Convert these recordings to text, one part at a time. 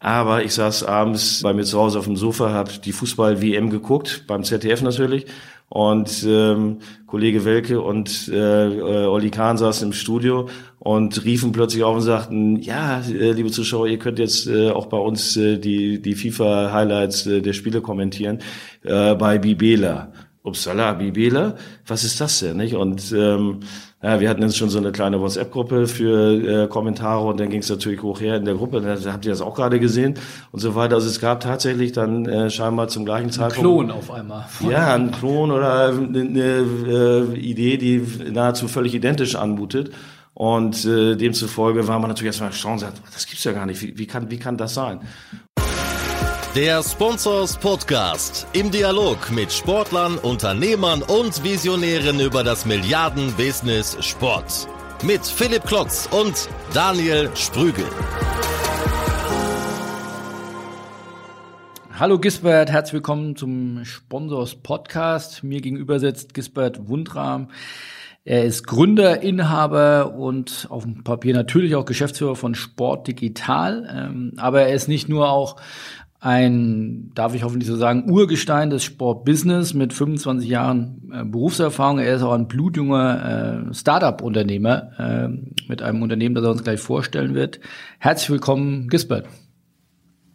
Aber ich saß abends bei mir zu Hause auf dem Sofa, habe die Fußball-WM geguckt, beim ZDF natürlich. Und ähm, Kollege Welke und äh, äh, Olli Kahn saßen im Studio und riefen plötzlich auf und sagten, ja, äh, liebe Zuschauer, ihr könnt jetzt äh, auch bei uns äh, die, die FIFA-Highlights äh, der Spiele kommentieren äh, bei Bibela. Upsala, Bibela, was ist das denn, nicht? Und ähm, ja, wir hatten jetzt schon so eine kleine WhatsApp-Gruppe für äh, Kommentare und dann ging es natürlich hoch her in der Gruppe, da habt ihr das auch gerade gesehen und so weiter. Also es gab tatsächlich dann äh, scheinbar zum gleichen Zeitpunkt... Ein Klon auf einmal. Ja, ein Klon oder eine, eine äh, Idee, die nahezu völlig identisch anmutet. Und äh, demzufolge war man natürlich erstmal erstaunt und sagt, das gibt's ja gar nicht, wie, wie, kann, wie kann das sein? Der Sponsors Podcast im Dialog mit Sportlern, Unternehmern und Visionären über das Milliarden-Business Sport. Mit Philipp Klotz und Daniel Sprügel. Hallo Gisbert, herzlich willkommen zum Sponsors Podcast. Mir gegenüber sitzt Gisbert Wundram. Er ist Gründer, Inhaber und auf dem Papier natürlich auch Geschäftsführer von Sport Digital. Ähm, aber er ist nicht nur auch ein, darf ich hoffentlich so sagen, Urgestein des Sportbusiness mit 25 Jahren äh, Berufserfahrung. Er ist auch ein blutjunger äh, Startup-Unternehmer äh, mit einem Unternehmen, das er uns gleich vorstellen wird. Herzlich willkommen, Gisbert.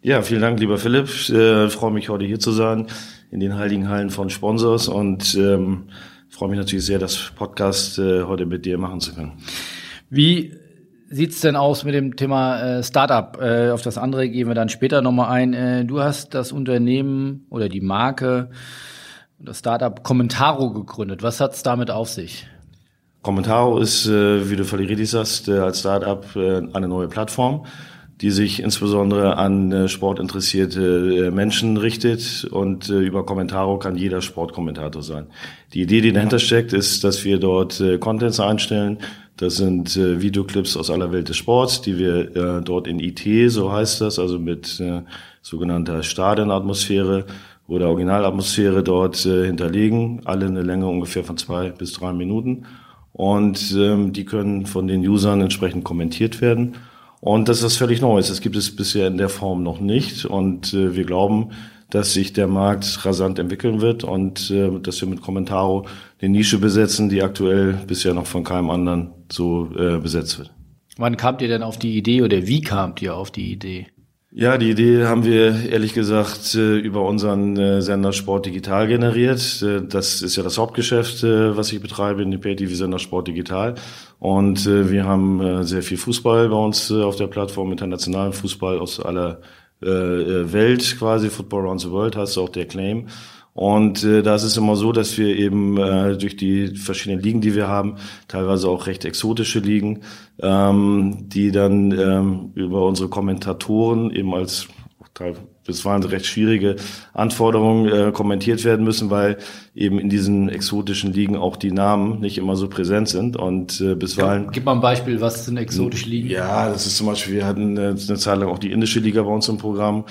Ja, vielen Dank, lieber Philipp. Ich äh, freue mich, heute hier zu sein in den heiligen Hallen von Sponsors und ähm, freue mich natürlich sehr, das Podcast äh, heute mit dir machen zu können. Wie sieht's denn aus mit dem Thema äh, Startup? Äh, auf das andere gehen wir dann später nochmal ein. Äh, du hast das Unternehmen oder die Marke, das Startup Commentaro gegründet. Was hat's damit auf sich? Commentaro ist, äh, wie du völlig richtig sagst, äh, als Startup äh, eine neue Plattform, die sich insbesondere an äh, sportinteressierte äh, Menschen richtet und äh, über Commentaro kann jeder Sportkommentator sein. Die Idee, die dahinter steckt, ist, dass wir dort Contents einstellen, das sind äh, Videoclips aus aller Welt des Sports, die wir äh, dort in IT, so heißt das, also mit äh, sogenannter Stadionatmosphäre oder Originalatmosphäre dort äh, hinterlegen. Alle eine Länge ungefähr von zwei bis drei Minuten. Und ähm, die können von den Usern entsprechend kommentiert werden. Und das ist was völlig Neues. Das gibt es bisher in der Form noch nicht. Und äh, wir glauben, dass sich der Markt rasant entwickeln wird und äh, dass wir mit Commentaro eine Nische besetzen, die aktuell bisher noch von keinem anderen so äh, besetzt wird. Wann kamt ihr denn auf die Idee oder wie kamt ihr auf die Idee? Ja, die Idee haben wir ehrlich gesagt äh, über unseren äh, Sender Sport Digital generiert. Äh, das ist ja das Hauptgeschäft, was ich betreibe in dem Pay-TV-Sender Sport Digital. Und wir haben sehr viel Fußball bei uns auf der Plattform, internationalen Fußball aus aller äh, äh, Welt quasi, Football Around the World heißt auch der Claim. Und äh, da ist es immer so, dass wir eben äh, durch die verschiedenen Ligen, die wir haben, teilweise auch recht exotische Ligen, ähm, die dann ähm, über unsere Kommentatoren eben als bisweilen recht schwierige Anforderungen äh, kommentiert werden müssen, weil eben in diesen exotischen Ligen auch die Namen nicht immer so präsent sind und äh, bisweilen. Gib mal ein Beispiel, was sind exotische Ligen? Ja, das ist zum Beispiel, wir hatten äh, eine Zeit lang auch die indische Liga bei uns im Programm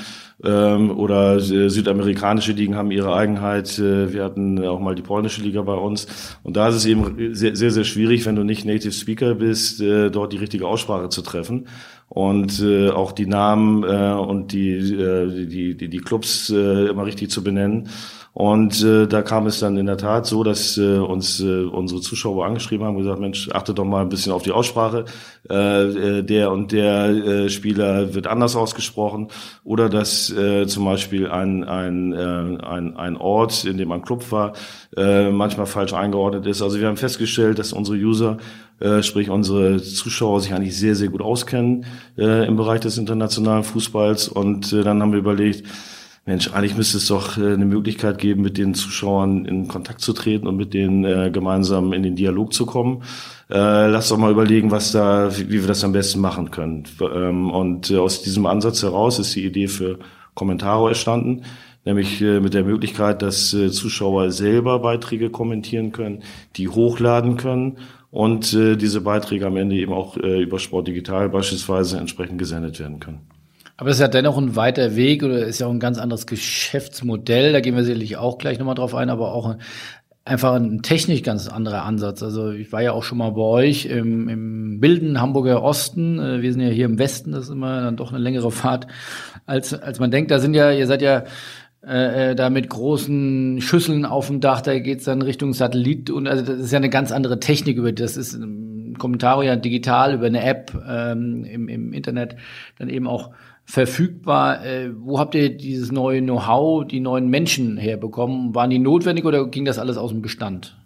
ähm, oder äh, südamerikanische Ligen haben ihre Eigenheit. Äh, wir hatten auch mal die polnische Liga bei uns und da ist es eben sehr, sehr, sehr schwierig, wenn du nicht Native Speaker bist, äh, dort die richtige Aussprache zu treffen und äh, auch die Namen äh, und die, äh, die, die, die Clubs äh, immer richtig zu benennen. Und äh, da kam es dann in der Tat so, dass äh, uns äh, unsere Zuschauer angeschrieben haben und gesagt, Mensch, achte doch mal ein bisschen auf die Aussprache. Äh, äh, der und der äh, Spieler wird anders ausgesprochen. Oder dass äh, zum Beispiel ein, ein, äh, ein, ein Ort, in dem ein Club war, äh, manchmal falsch eingeordnet ist. Also wir haben festgestellt, dass unsere User sprich unsere Zuschauer sich eigentlich sehr, sehr gut auskennen äh, im Bereich des internationalen Fußballs. Und äh, dann haben wir überlegt, Mensch, eigentlich müsste es doch äh, eine Möglichkeit geben, mit den Zuschauern in Kontakt zu treten und mit denen äh, gemeinsam in den Dialog zu kommen. Äh, lass doch mal überlegen, was da, wie, wie wir das am besten machen können. Ähm, und äh, aus diesem Ansatz heraus ist die Idee für Kommentare entstanden nämlich äh, mit der Möglichkeit, dass äh, Zuschauer selber Beiträge kommentieren können, die hochladen können und äh, diese Beiträge am Ende eben auch äh, über Sport Digital beispielsweise entsprechend gesendet werden können. Aber es ist ja dennoch ein weiter Weg oder ist ja auch ein ganz anderes Geschäftsmodell. Da gehen wir sicherlich auch gleich nochmal drauf ein, aber auch einfach ein technisch ganz anderer Ansatz. Also ich war ja auch schon mal bei euch im, im wilden Hamburger Osten. Äh, wir sind ja hier im Westen, das ist immer dann doch eine längere Fahrt, als, als man denkt. Da sind ja, ihr seid ja äh, äh da mit großen Schüsseln auf dem Dach, da geht's dann Richtung Satellit und also das ist ja eine ganz andere Technik über das ist ein Kommentar ja digital über eine App ähm, im, im Internet dann eben auch verfügbar. Äh, wo habt ihr dieses neue Know-how, die neuen Menschen herbekommen? Waren die notwendig oder ging das alles aus dem Bestand?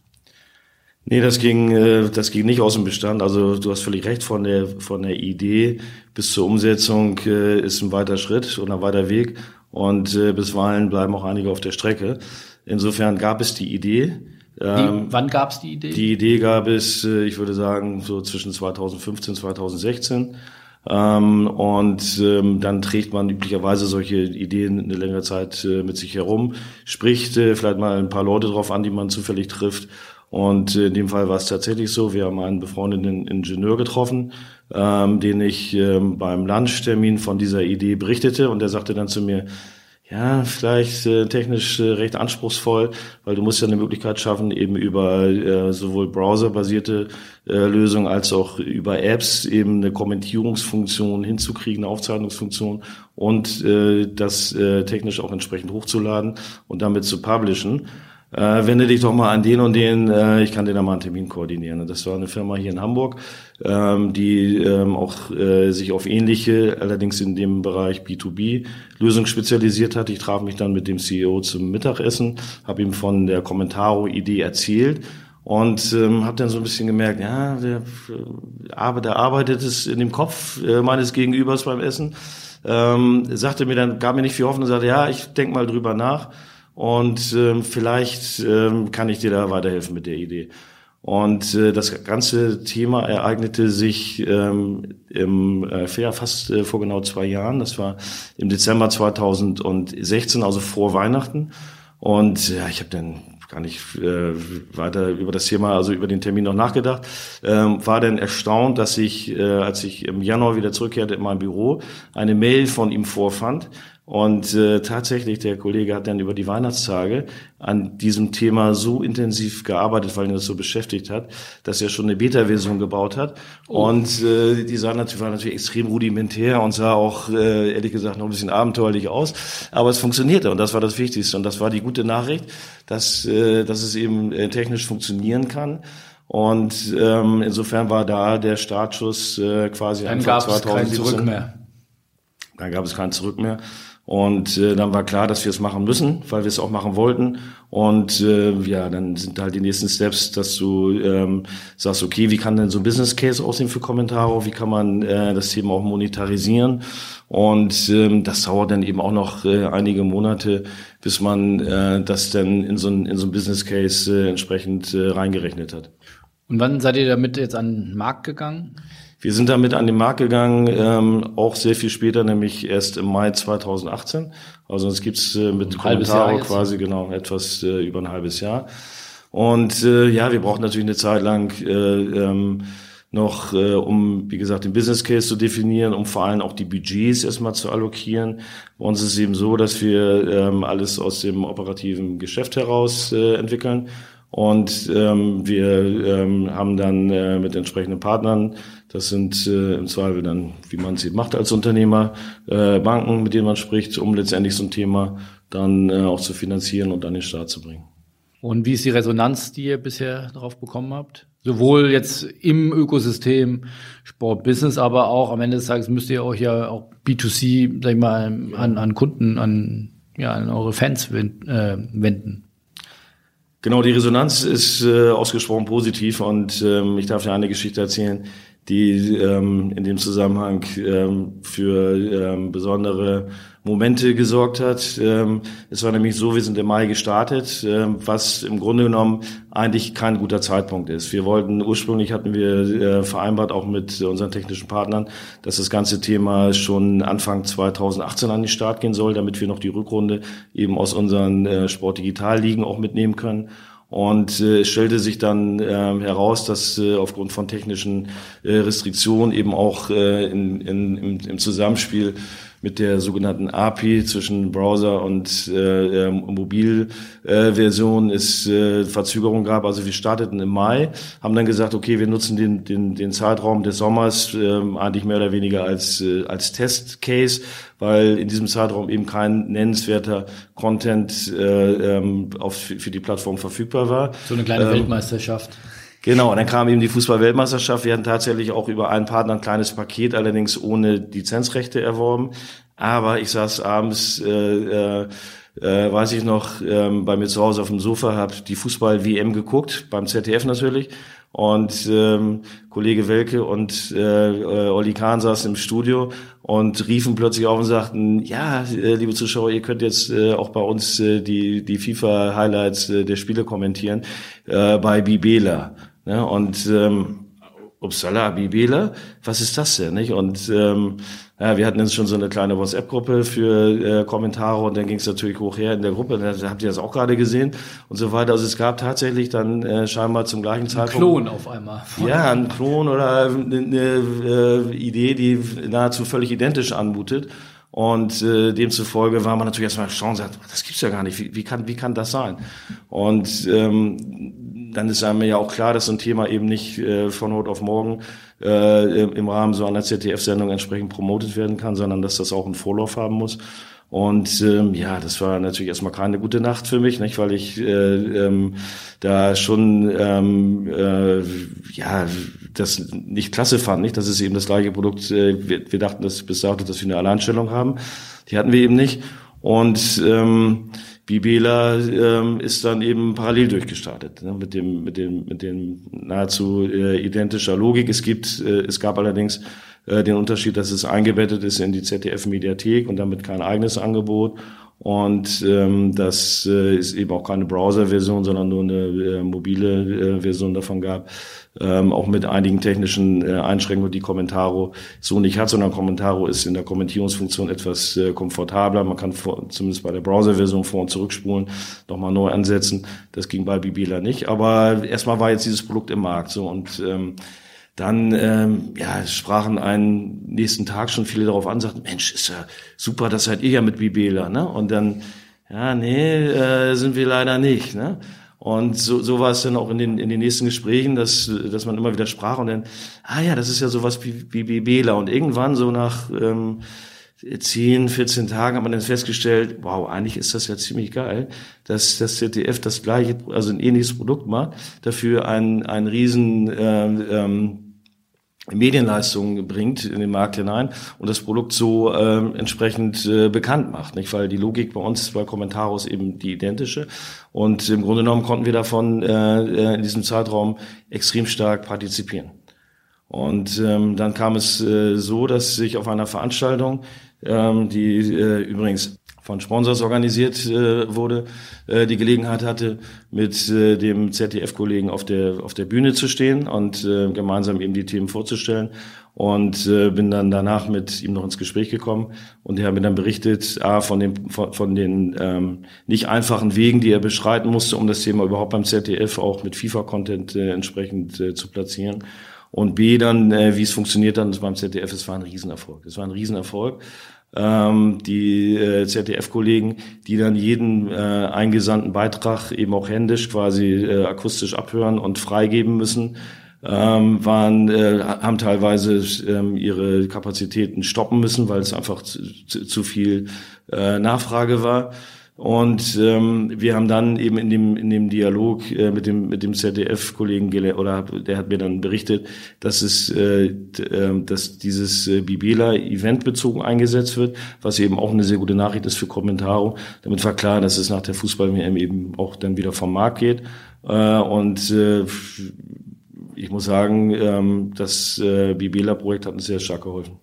Nee, das ging, äh, das ging nicht aus dem Bestand. Also du hast völlig recht, von der, von der Idee bis zur Umsetzung äh, ist ein weiter Schritt und ein weiter Weg. Und äh, bisweilen bleiben auch einige auf der Strecke. Insofern gab es die Idee. Ähm, die, wann gab es die Idee? Die Idee gab es, äh, ich würde sagen, so zwischen 2015 und 2016. Ähm, und ähm, dann trägt man üblicherweise solche Ideen eine längere Zeit äh, mit sich herum, spricht äh, vielleicht mal ein paar Leute drauf an, die man zufällig trifft. Und in dem Fall war es tatsächlich so, wir haben einen befreundeten Ingenieur getroffen, ähm, den ich ähm, beim Lunchtermin von dieser Idee berichtete. Und der sagte dann zu mir, ja, vielleicht äh, technisch äh, recht anspruchsvoll, weil du musst ja eine Möglichkeit schaffen, eben über äh, sowohl browserbasierte äh, Lösungen als auch über Apps eben eine Kommentierungsfunktion hinzukriegen, eine Aufzeichnungsfunktion und äh, das äh, technisch auch entsprechend hochzuladen und damit zu publishen äh, wende dich doch mal an den und den, äh, ich kann dir da mal einen Termin koordinieren. Das war eine Firma hier in Hamburg, ähm, die ähm, auch äh, sich auf ähnliche, allerdings in dem Bereich B2B-Lösungen spezialisiert hat. Ich traf mich dann mit dem CEO zum Mittagessen, habe ihm von der Commentaro-Idee erzählt und ähm, habe dann so ein bisschen gemerkt, ja, der, äh, der arbeitet es in dem Kopf äh, meines Gegenübers beim Essen. Ähm, sagte mir dann, gab mir nicht viel Hoffnung, sagte, ja, ich denk mal drüber nach. Und ähm, vielleicht ähm, kann ich dir da weiterhelfen mit der Idee. Und äh, das ganze Thema ereignete sich ähm, im, äh, fast äh, vor genau zwei Jahren. Das war im Dezember 2016, also vor Weihnachten. Und ja, ich habe dann gar nicht äh, weiter über das Thema, also über den Termin noch nachgedacht. Ähm, war dann erstaunt, dass ich, äh, als ich im Januar wieder zurückkehrte in mein Büro, eine Mail von ihm vorfand, und äh, tatsächlich, der Kollege hat dann über die Weihnachtstage an diesem Thema so intensiv gearbeitet, weil ihn das so beschäftigt hat, dass er schon eine Beta-Version gebaut hat. Oh. Und äh, die sah natürlich, war natürlich extrem rudimentär und sah auch, äh, ehrlich gesagt, noch ein bisschen abenteuerlich aus. Aber es funktionierte und das war das Wichtigste. Und das war die gute Nachricht, dass, äh, dass es eben äh, technisch funktionieren kann. Und ähm, insofern war da der Startschuss äh, quasi Dann Anfang gab 2017. Es kein Zurück mehr. Dann gab es kein Zurück mehr. Und äh, dann war klar, dass wir es machen müssen, weil wir es auch machen wollten. Und äh, ja, dann sind halt die nächsten Steps, dass du ähm, sagst, okay, wie kann denn so ein Business Case aussehen für Kommentare? Wie kann man äh, das Thema auch monetarisieren? Und ähm, das dauert dann eben auch noch äh, einige Monate, bis man äh, das dann in so ein, in so ein Business Case äh, entsprechend äh, reingerechnet hat. Und wann seid ihr damit jetzt an den Markt gegangen? Wir sind damit an den Markt gegangen, ähm, auch sehr viel später, nämlich erst im Mai 2018. Also es gibt's äh, mit Kommentaro quasi genau etwas äh, über ein halbes Jahr. Und äh, ja, wir brauchen natürlich eine Zeit lang äh, ähm, noch, äh, um, wie gesagt, den Business Case zu definieren, um vor allem auch die Budgets erstmal zu allokieren. Bei uns ist es eben so, dass wir ähm, alles aus dem operativen Geschäft heraus äh, entwickeln. Und ähm, wir ähm, haben dann äh, mit entsprechenden Partnern das sind äh, im Zweifel dann, wie man sie macht als Unternehmer, äh, Banken, mit denen man spricht, um letztendlich so ein Thema dann äh, auch zu finanzieren und an den Start zu bringen. Und wie ist die Resonanz, die ihr bisher darauf bekommen habt? Sowohl jetzt im Ökosystem Sport Business, aber auch am Ende des Tages müsst ihr euch ja auch B2C, sag ich mal, an, an Kunden, an, ja, an eure Fans äh, wenden. Genau, die Resonanz ist äh, ausgesprochen positiv und ähm, ich darf dir eine Geschichte erzählen die ähm, in dem Zusammenhang ähm, für ähm, besondere Momente gesorgt hat. Ähm, es war nämlich so, wir sind im Mai gestartet, ähm, was im Grunde genommen eigentlich kein guter Zeitpunkt ist. Wir wollten, ursprünglich hatten wir äh, vereinbart, auch mit unseren technischen Partnern, dass das ganze Thema schon Anfang 2018 an den Start gehen soll, damit wir noch die Rückrunde eben aus unseren äh, Sport-Digital-Ligen auch mitnehmen können. Und äh, es stellte sich dann äh, heraus, dass äh, aufgrund von technischen äh, Restriktionen eben auch äh, in, in, im, im Zusammenspiel mit der sogenannten API zwischen Browser und äh, Mobilversion äh, es äh, Verzögerung gab. Also wir starteten im Mai, haben dann gesagt, okay, wir nutzen den, den, den Zeitraum des Sommers äh, eigentlich mehr oder weniger als, äh, als Testcase, weil in diesem Zeitraum eben kein nennenswerter Content äh, ähm, auf, für die Plattform verfügbar war. So eine kleine ähm, Weltmeisterschaft. Genau, und dann kam eben die Fußball-Weltmeisterschaft. Wir hatten tatsächlich auch über einen Partner ein kleines Paket, allerdings ohne Lizenzrechte erworben. Aber ich saß abends, äh, äh, äh, weiß ich noch, ähm, bei mir zu Hause auf dem Sofa, habe die Fußball-WM geguckt, beim ZDF natürlich. Und ähm, Kollege Welke und äh, äh, Olli Kahn saßen im Studio und riefen plötzlich auf und sagten, ja, äh, liebe Zuschauer, ihr könnt jetzt äh, auch bei uns äh, die, die FIFA-Highlights äh, der Spiele kommentieren äh, bei Bibela. Ne? Und ähm, Upsala, Bibela, was ist das denn? Nicht? Und ähm, ja, wir hatten jetzt schon so eine kleine WhatsApp-Gruppe für äh, Kommentare und dann ging es natürlich hoch her in der Gruppe. Da habt ihr das auch gerade gesehen und so weiter. Also es gab tatsächlich dann äh, scheinbar zum gleichen Zeitpunkt. Ein Klon auf einmal. Ja, ein Klon oder eine, eine äh, Idee, die nahezu völlig identisch anmutet. Und äh, demzufolge war man natürlich erstmal erstaunt und sagt, das gibt's ja gar nicht. Wie, wie, kann, wie kann das sein? Und ähm, dann ist einem ja auch klar, dass so ein Thema eben nicht äh, von heute auf morgen äh, im Rahmen so einer ZDF-Sendung entsprechend promotet werden kann, sondern dass das auch einen Vorlauf haben muss. Und ähm, ja, das war natürlich erstmal keine gute Nacht für mich, nicht, weil ich äh, ähm, da schon ähm, äh, ja das nicht klasse fand, nicht. Das ist eben das gleiche Produkt. Äh, wir, wir dachten, dass bis dato, dass wir eine Alleinstellung haben. Die hatten wir eben nicht. Und ähm, Bibela ähm, ist dann eben parallel durchgestartet ne, mit dem mit dem mit dem nahezu äh, identischer Logik. Es gibt äh, es gab allerdings äh, den Unterschied, dass es eingebettet ist in die ZDF-Mediathek und damit kein eigenes Angebot. Und ähm, das äh, ist eben auch keine Browser-Version, sondern nur eine äh, mobile äh, Version davon gab. Ähm, auch mit einigen technischen äh, Einschränkungen, die Commentaro so nicht hat, sondern Commentaro ist in der Kommentierungsfunktion etwas äh, komfortabler. Man kann vor, zumindest bei der Browser-Version vor- und zurückspulen, nochmal neu ansetzen. Das ging bei Bibela nicht. Aber erstmal war jetzt dieses Produkt im Markt so und ähm, dann ähm, ja, sprachen einen nächsten Tag schon viele darauf an, sagten, Mensch, ist ja super, das seid ihr ja mit Bibela, ne? Und dann, ja, nee, äh, sind wir leider nicht, ne? Und so, so war es dann auch in den, in den nächsten Gesprächen, dass, dass man immer wieder sprach und dann, ah ja, das ist ja sowas wie, wie Bibela. Und irgendwann so nach ähm, 10, 14 Tagen hat man dann festgestellt, wow, eigentlich ist das ja ziemlich geil, dass das ZDF das gleiche, also ein ähnliches Produkt macht, dafür ein, ein riesen ähm, ähm, Medienleistungen bringt in den Markt hinein und das Produkt so ähm, entsprechend äh, bekannt macht, nicht? Weil die Logik bei uns bei Kommentaros eben die identische und im Grunde genommen konnten wir davon äh, äh, in diesem Zeitraum extrem stark partizipieren. Und ähm, dann kam es äh, so, dass sich auf einer Veranstaltung, ähm, die äh, übrigens von Sponsors organisiert äh, wurde, äh, die Gelegenheit hatte, mit äh, dem ZDF-Kollegen auf der, auf der Bühne zu stehen und äh, gemeinsam eben die Themen vorzustellen. Und äh, bin dann danach mit ihm noch ins Gespräch gekommen und er hat mir dann berichtet, A, von, dem, von, von den ähm, nicht einfachen Wegen, die er beschreiten musste, um das Thema überhaupt beim ZDF auch mit FIFA-Content äh, entsprechend äh, zu platzieren. Und B, dann, äh, wie es funktioniert dann beim ZDF, es war ein Riesenerfolg. Es war ein Riesenerfolg ähm, die äh, ZDF-Kollegen, die dann jeden äh, eingesandten Beitrag eben auch händisch quasi äh, akustisch abhören und freigeben müssen, ähm, waren, äh, haben teilweise ähm, ihre Kapazitäten stoppen müssen, weil es einfach zu, zu, zu viel äh, Nachfrage war. Und ähm, wir haben dann eben in dem in dem Dialog äh, mit dem mit dem ZDF-Kollegen oder der hat mir dann berichtet, dass es äh, äh, dass dieses äh, Bibela Event bezogen eingesetzt wird, was eben auch eine sehr gute Nachricht ist für Kommentaro. Damit war klar, dass es nach der Fußball-WM eben auch dann wieder vom Markt geht. Äh, und äh, ich muss sagen, ähm, das äh, Bibela-Projekt hat uns sehr stark geholfen.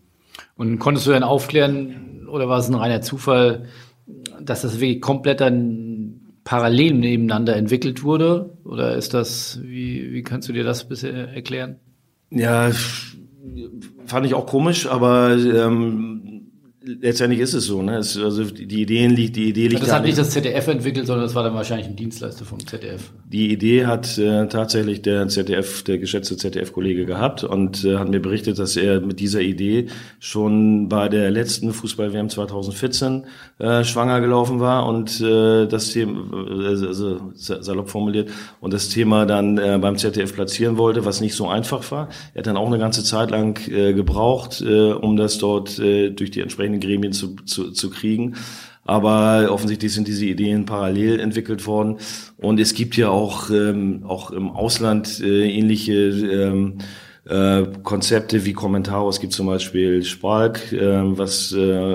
Und konntest du dann aufklären oder war es ein reiner Zufall? Dass das wirklich komplett dann parallel nebeneinander entwickelt wurde? Oder ist das, wie, wie kannst du dir das bisher erklären? Ja, fand ich auch komisch, aber ähm, Letztendlich ist es so, ne? Es, also die Ideen liegt, die Idee liegt. Das hat nicht das ZDF entwickelt, sondern das war dann wahrscheinlich ein Dienstleister vom ZDF. Die Idee hat äh, tatsächlich der ZDF, der geschätzte ZDF-Kollege gehabt und äh, hat mir berichtet, dass er mit dieser Idee schon bei der letzten Fußball-WM 2014 äh, schwanger gelaufen war und äh, das Thema, äh, also salopp formuliert, und das Thema dann äh, beim ZDF platzieren wollte, was nicht so einfach war. Er hat dann auch eine ganze Zeit lang äh, gebraucht, äh, um das dort äh, durch die entsprechenden entsprechenden Gremien zu, zu, zu kriegen. Aber offensichtlich sind diese Ideen parallel entwickelt worden. Und es gibt ja auch, ähm, auch im Ausland äh, ähnliche ähm, äh, Konzepte wie Kommentare. Es gibt zum Beispiel Spark, äh, was äh,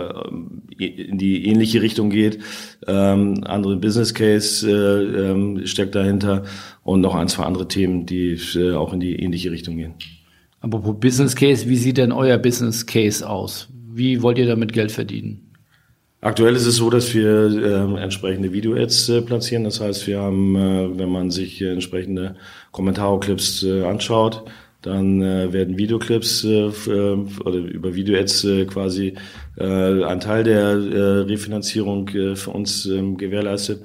in die ähnliche Richtung geht. Ähm, andere Business Case äh, ähm, steckt dahinter und noch ein, zwei andere Themen, die äh, auch in die ähnliche Richtung gehen. Aber Business Case, wie sieht denn euer Business Case aus? Wie wollt ihr damit Geld verdienen? Aktuell ist es so, dass wir äh, entsprechende Video-Ads äh, platzieren. Das heißt, wir haben, äh, wenn man sich äh, entsprechende Kommentarclips äh, anschaut, dann äh, werden Videoclips äh, äh, oder über Video-Ads äh, quasi äh, ein Teil der äh, Refinanzierung äh, für uns äh, gewährleistet.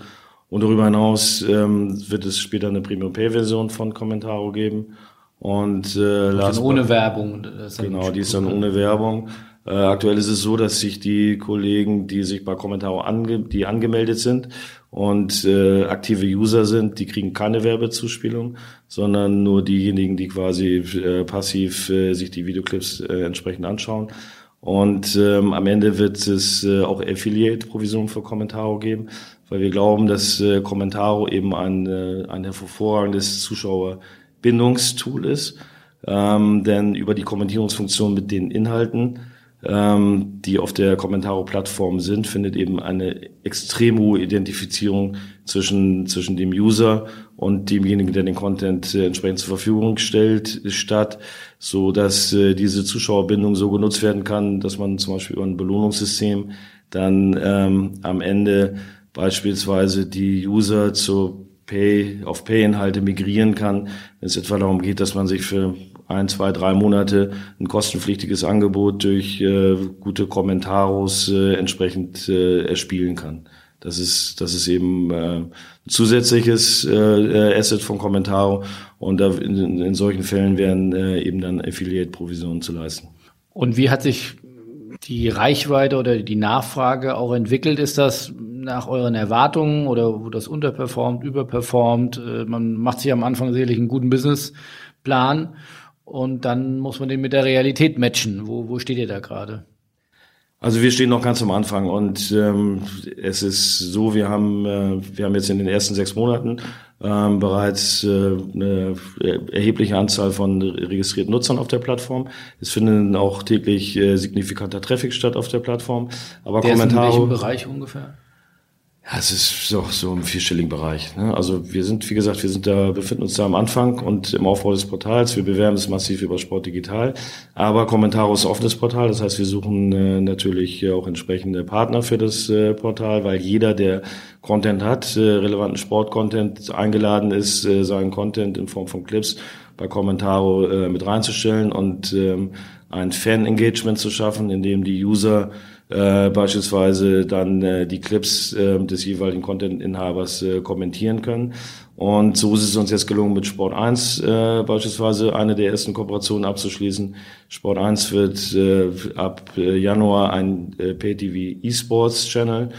Und darüber hinaus äh, wird es später eine Premium-Pay-Version von Commentaro geben. Und äh, last ohne Werbung. Genau, die ist dann ohne Werbung. Äh, aktuell ist es so, dass sich die Kollegen, die sich bei Kommentaro ange die angemeldet sind und äh, aktive User sind, die kriegen keine Werbezuspielung, sondern nur diejenigen, die quasi äh, passiv äh, sich die Videoclips äh, entsprechend anschauen. Und ähm, am Ende wird es äh, auch Affiliate-Provisionen für Kommentaro geben, weil wir glauben, dass äh, Kommentaro eben ein, äh, ein hervorragendes Zuschauerbindungstool ist. Ähm, denn über die Kommentierungsfunktion mit den Inhalten ähm, die auf der Kommentaro-Plattform sind, findet eben eine extrem hohe Identifizierung zwischen, zwischen dem User und demjenigen, der den Content äh, entsprechend zur Verfügung stellt, statt, so dass äh, diese Zuschauerbindung so genutzt werden kann, dass man zum Beispiel über ein Belohnungssystem dann ähm, am Ende beispielsweise die User zu Pay, auf Pay-Inhalte migrieren kann, wenn es etwa darum geht, dass man sich für ein, zwei, drei Monate ein kostenpflichtiges Angebot durch äh, gute Kommentaros äh, entsprechend äh, erspielen kann. Das ist, das ist eben äh, ein zusätzliches äh, Asset von Commentaro und da in, in solchen Fällen werden äh, eben dann Affiliate-Provisionen zu leisten. Und wie hat sich die Reichweite oder die Nachfrage auch entwickelt? Ist das nach euren Erwartungen oder wo das unterperformt, überperformt? Äh, man macht sich am Anfang sicherlich einen guten Businessplan und dann muss man den mit der Realität matchen. Wo, wo steht ihr da gerade? Also wir stehen noch ganz am Anfang und ähm, es ist so, wir haben, äh, wir haben jetzt in den ersten sechs Monaten ähm, bereits äh, eine erhebliche Anzahl von registrierten Nutzern auf der Plattform. Es finden auch täglich äh, signifikanter Traffic statt auf der Plattform. Aber der Kommentare. Ist in welchem Bereich ungefähr? Ja, es ist so, so im vierstelligen Bereich. Ne? Also wir sind, wie gesagt, wir sind da, befinden uns da am Anfang und im Aufbau des Portals. Wir bewerben es massiv über Sport Digital. Aber Kommentare ist offenes Portal. Das heißt, wir suchen äh, natürlich auch entsprechende Partner für das äh, Portal, weil jeder, der Content hat, äh, relevanten Sport-Content eingeladen ist, äh, seinen Content in Form von Clips bei Commentaro äh, mit reinzustellen und ähm, ein Fan-Engagement zu schaffen, in dem die User äh, beispielsweise dann äh, die Clips äh, des jeweiligen Content-Inhabers äh, kommentieren können. Und so ist es uns jetzt gelungen, mit Sport 1 äh, beispielsweise eine der ersten Kooperationen abzuschließen. Sport 1 wird äh, ab äh, Januar ein äh, Pay-TV E-Sports Channel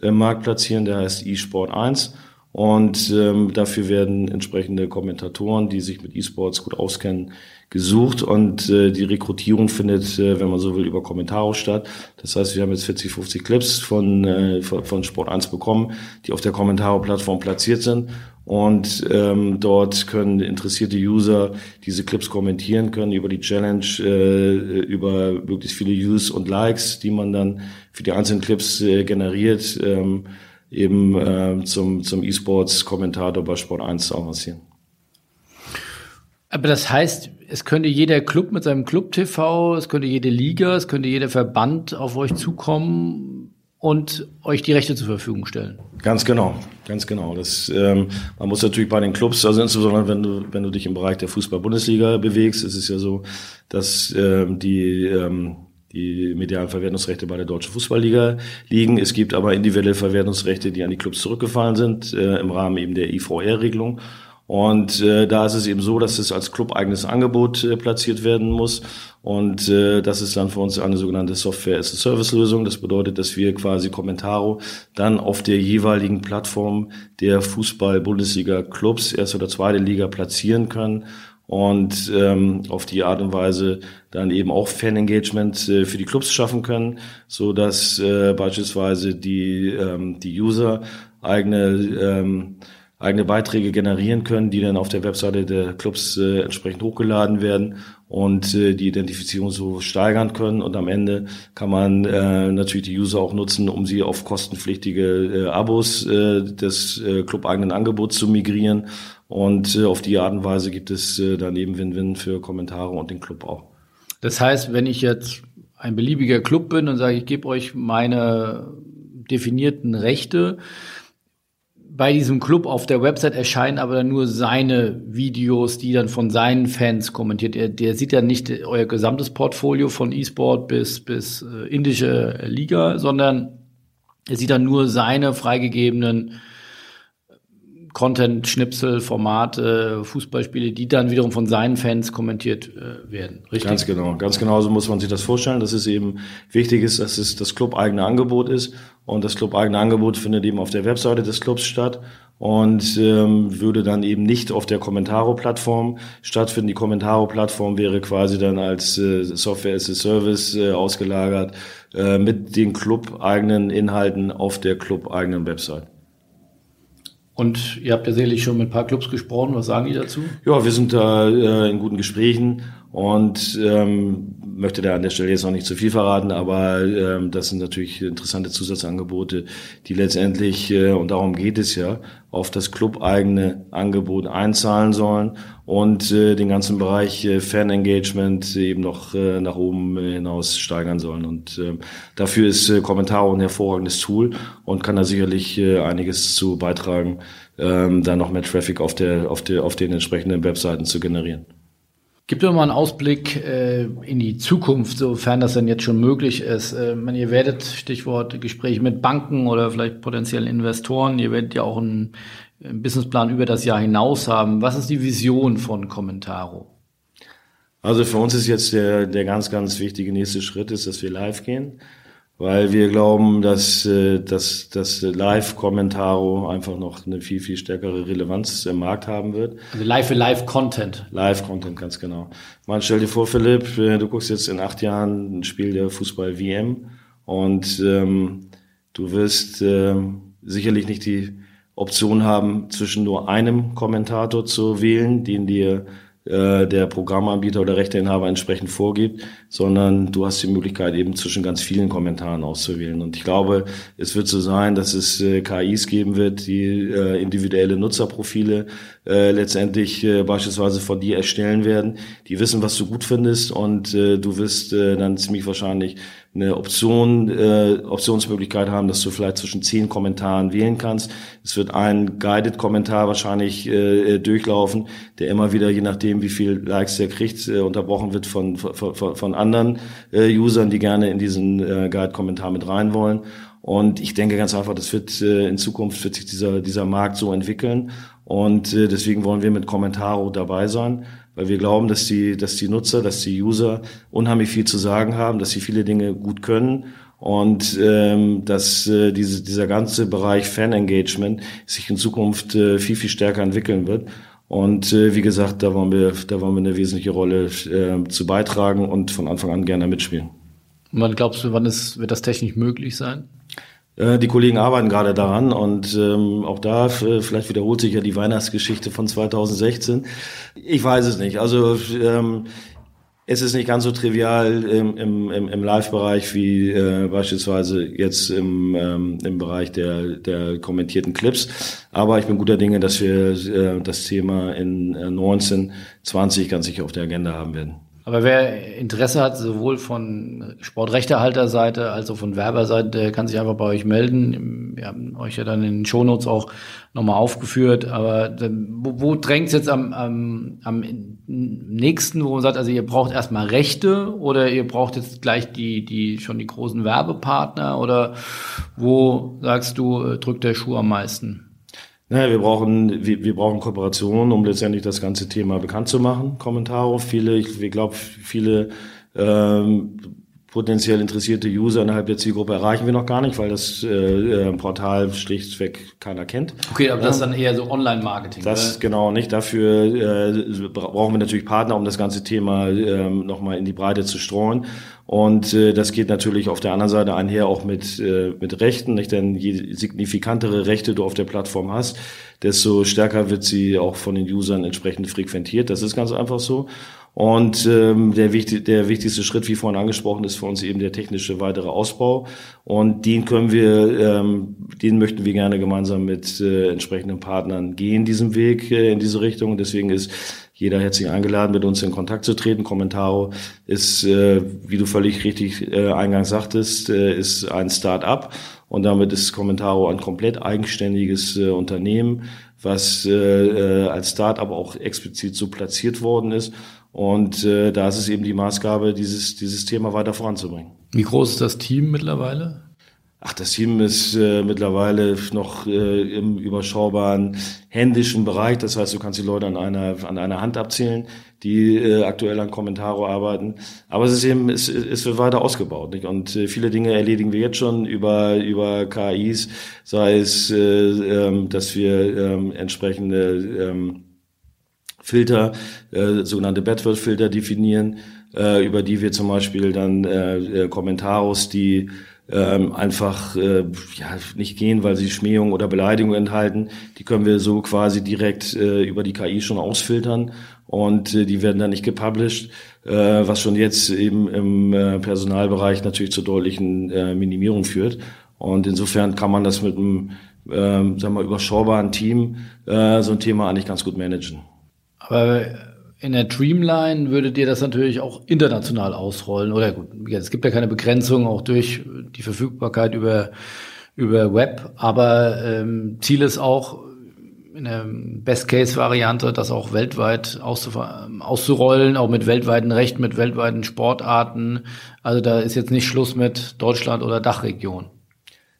im Markt platzieren, der heißt eSport 1. Und ähm, dafür werden entsprechende Kommentatoren, die sich mit E-Sports gut auskennen, gesucht und äh, die Rekrutierung findet, äh, wenn man so will, über Kommentare statt. Das heißt, wir haben jetzt 40, 50 Clips von, äh, von, Sport 1 bekommen, die auf der Kommentare-Plattform platziert sind. Und ähm, dort können interessierte User diese Clips kommentieren, können über die Challenge, äh, über möglichst viele Views und Likes, die man dann für die einzelnen Clips äh, generiert, ähm, eben äh, zum, zum E-Sports-Kommentator bei Sport 1 avancieren. Aber das heißt, es könnte jeder Club mit seinem Club TV, es könnte jede Liga, es könnte jeder Verband auf euch zukommen und euch die Rechte zur Verfügung stellen. Ganz genau, ganz genau. Das, ähm, man muss natürlich bei den Clubs, also insbesondere wenn du, wenn du dich im Bereich der Fußball-Bundesliga bewegst, ist es ja so, dass ähm, die, ähm, die medialen Verwertungsrechte bei der Deutschen Fußballliga liegen. Es gibt aber individuelle Verwertungsrechte, die an die Clubs zurückgefallen sind, äh, im Rahmen eben der IVR-Regelung. Und äh, da ist es eben so, dass es als Club-eigenes Angebot äh, platziert werden muss. Und äh, das ist dann für uns eine sogenannte Software-as-a-Service-Lösung. Das bedeutet, dass wir quasi Kommentaro dann auf der jeweiligen Plattform der Fußball-Bundesliga-Clubs, erste oder zweite Liga, platzieren können und ähm, auf die Art und Weise dann eben auch Fan-Engagement äh, für die Clubs schaffen können, so dass äh, beispielsweise die ähm, die User eigene ähm, eigene Beiträge generieren können, die dann auf der Webseite der Clubs äh, entsprechend hochgeladen werden und äh, die Identifizierung so steigern können. Und am Ende kann man äh, natürlich die User auch nutzen, um sie auf kostenpflichtige äh, Abos äh, des äh, club-eigenen Angebots zu migrieren. Und äh, auf die Art und Weise gibt es äh, dann eben Win-Win für Kommentare und den Club auch. Das heißt, wenn ich jetzt ein beliebiger Club bin und sage, ich gebe euch meine definierten Rechte, bei diesem Club auf der Website erscheinen aber dann nur seine Videos, die dann von seinen Fans kommentiert. Er, der sieht dann nicht euer gesamtes Portfolio von E-Sport bis, bis äh, indische Liga, sondern er sieht dann nur seine freigegebenen Content, Schnipsel, Formate, Fußballspiele, die dann wiederum von seinen Fans kommentiert äh, werden. Richtig? Ganz genau, ganz genau so muss man sich das vorstellen, dass es eben wichtig ist, dass es das club-eigene Angebot ist und das club-eigene Angebot findet eben auf der Webseite des Clubs statt und ähm, würde dann eben nicht auf der Commentaro-Plattform stattfinden. Die Commentaro-Plattform wäre quasi dann als äh, Software as a Service äh, ausgelagert äh, mit den club-eigenen Inhalten auf der club-eigenen Website. Und ihr habt ja sicherlich schon mit ein paar Clubs gesprochen. Was sagen die dazu? Ja, wir sind da äh, in guten Gesprächen und ähm, möchte da an der Stelle jetzt noch nicht zu viel verraten, aber ähm, das sind natürlich interessante Zusatzangebote, die letztendlich, äh, und darum geht es ja, auf das club-eigene Angebot einzahlen sollen und äh, den ganzen Bereich äh, Fan-Engagement eben noch äh, nach oben hinaus steigern sollen. Und äh, dafür ist äh, Kommentare ein hervorragendes Tool und kann da sicherlich äh, einiges zu beitragen, ähm, da noch mehr Traffic auf, der, auf, der, auf den entsprechenden Webseiten zu generieren. Gib doch mal einen Ausblick äh, in die Zukunft, sofern das denn jetzt schon möglich ist. Äh, man, ihr werdet, Stichwort Gespräche mit Banken oder vielleicht potenziellen Investoren, ihr werdet ja auch einen, einen Businessplan über das Jahr hinaus haben. Was ist die Vision von Commentaro? Also für uns ist jetzt der, der ganz, ganz wichtige nächste Schritt, ist, dass wir live gehen weil wir glauben, dass, äh, dass dass Live-Kommentaro einfach noch eine viel, viel stärkere Relevanz im Markt haben wird. Also live für Live-Content. Live-Content, ganz genau. Man stell dir vor, Philipp, äh, du guckst jetzt in acht Jahren ein Spiel der Fußball-WM und ähm, du wirst ähm, sicherlich nicht die Option haben, zwischen nur einem Kommentator zu wählen, den dir äh, der Programmanbieter oder Rechteinhaber entsprechend vorgibt, sondern du hast die Möglichkeit eben zwischen ganz vielen Kommentaren auszuwählen. Und ich glaube, es wird so sein, dass es äh, KIs geben wird, die äh, individuelle Nutzerprofile äh, letztendlich äh, beispielsweise von dir erstellen werden, die wissen, was du gut findest und äh, du wirst äh, dann ziemlich wahrscheinlich eine Option, äh, Optionsmöglichkeit haben, dass du vielleicht zwischen zehn Kommentaren wählen kannst. Es wird ein Guided-Kommentar wahrscheinlich äh, durchlaufen, der immer wieder, je nachdem, wie viel Likes der kriegt, äh, unterbrochen wird von, von, von anderen äh, Usern, die gerne in diesen äh, Guide-Kommentar mit rein wollen. Und ich denke ganz einfach, das wird äh, in Zukunft wird sich dieser, dieser Markt so entwickeln. Und äh, deswegen wollen wir mit Kommentaro dabei sein weil wir glauben, dass die, dass die Nutzer, dass die User unheimlich viel zu sagen haben, dass sie viele Dinge gut können und ähm, dass äh, diese, dieser ganze Bereich Fan-Engagement sich in Zukunft äh, viel, viel stärker entwickeln wird. Und äh, wie gesagt, da wollen wir, da wollen wir eine wesentliche Rolle äh, zu beitragen und von Anfang an gerne mitspielen. Und wann glaubst du, wann ist, wird das technisch möglich sein? Äh, die Kollegen arbeiten gerade daran und ähm, auch da vielleicht wiederholt sich ja die Weihnachtsgeschichte von 2016. Ich weiß es nicht. Also ähm, es ist nicht ganz so trivial im, im, im Live-Bereich wie äh, beispielsweise jetzt im, ähm, im Bereich der, der kommentierten Clips. Aber ich bin guter Dinge, dass wir äh, das Thema in äh, 19, 20 ganz sicher auf der Agenda haben werden. Aber wer Interesse hat, sowohl von Sportrechtehalterseite als auch von Werberseite, kann sich einfach bei euch melden. Wir haben euch ja dann in den Shownotes auch nochmal aufgeführt. Aber wo, wo drängt es jetzt am, am, am nächsten, wo man sagt, also ihr braucht erstmal Rechte oder ihr braucht jetzt gleich die, die schon die großen Werbepartner oder wo sagst du, drückt der Schuh am meisten? Naja, wir brauchen, wir, wir brauchen Kooperation, um letztendlich das ganze Thema bekannt zu machen. Kommentare, viele, ich, ich glaube, viele ähm, potenziell interessierte User innerhalb der Zielgruppe erreichen wir noch gar nicht, weil das äh, äh Portal schlichtweg keiner kennt. Okay, aber das ist dann eher so Online-Marketing. Das oder? genau nicht. Dafür äh, brauchen wir natürlich Partner, um das ganze Thema äh, nochmal in die Breite zu streuen. Und äh, das geht natürlich auf der anderen Seite einher auch mit, äh, mit Rechten, nicht? Denn je signifikantere Rechte du auf der Plattform hast, desto stärker wird sie auch von den Usern entsprechend frequentiert. Das ist ganz einfach so. Und ähm, der, wichtig, der wichtigste Schritt, wie vorhin angesprochen, ist für uns eben der technische weitere Ausbau. Und den können wir, ähm, den möchten wir gerne gemeinsam mit äh, entsprechenden Partnern gehen, diesen Weg äh, in diese Richtung. Deswegen ist jeder herzlich eingeladen, mit uns in Kontakt zu treten. Commentaro ist, äh, wie du völlig richtig äh, eingangs sagtest, äh, ist ein Start-up. Und damit ist Commentaro ein komplett eigenständiges äh, Unternehmen, was äh, äh, als Start-up auch explizit so platziert worden ist und äh, da ist es eben die Maßgabe, dieses, dieses Thema weiter voranzubringen. Wie groß ist das Team mittlerweile? Ach, das Team ist äh, mittlerweile noch äh, im überschaubaren händischen Bereich. Das heißt, du kannst die Leute an einer, an einer Hand abzählen, die äh, aktuell an Kommentaro arbeiten. Aber es ist eben, es, es wird weiter ausgebaut. Nicht? Und äh, viele Dinge erledigen wir jetzt schon über, über KIs, sei es, äh, ähm, dass wir ähm, entsprechende ähm, Filter, äh, sogenannte Bedford-Filter definieren, äh, über die wir zum Beispiel dann äh, äh Kommentaros, die ähm, einfach äh, ja, nicht gehen, weil sie Schmähung oder Beleidigung enthalten. Die können wir so quasi direkt äh, über die KI schon ausfiltern und äh, die werden dann nicht gepublished, äh, was schon jetzt eben im äh, Personalbereich natürlich zur deutlichen äh, Minimierung führt. Und insofern kann man das mit einem äh, sagen wir, überschaubaren Team äh, so ein Thema eigentlich ganz gut managen. Aber in der Dreamline würdet ihr das natürlich auch international ausrollen. Oder gut, es gibt ja keine Begrenzung, auch durch die Verfügbarkeit über, über Web. Aber ähm, Ziel ist auch, in der Best-Case-Variante, das auch weltweit auszurollen, auch mit weltweiten Rechten, mit weltweiten Sportarten. Also da ist jetzt nicht Schluss mit Deutschland oder Dachregion.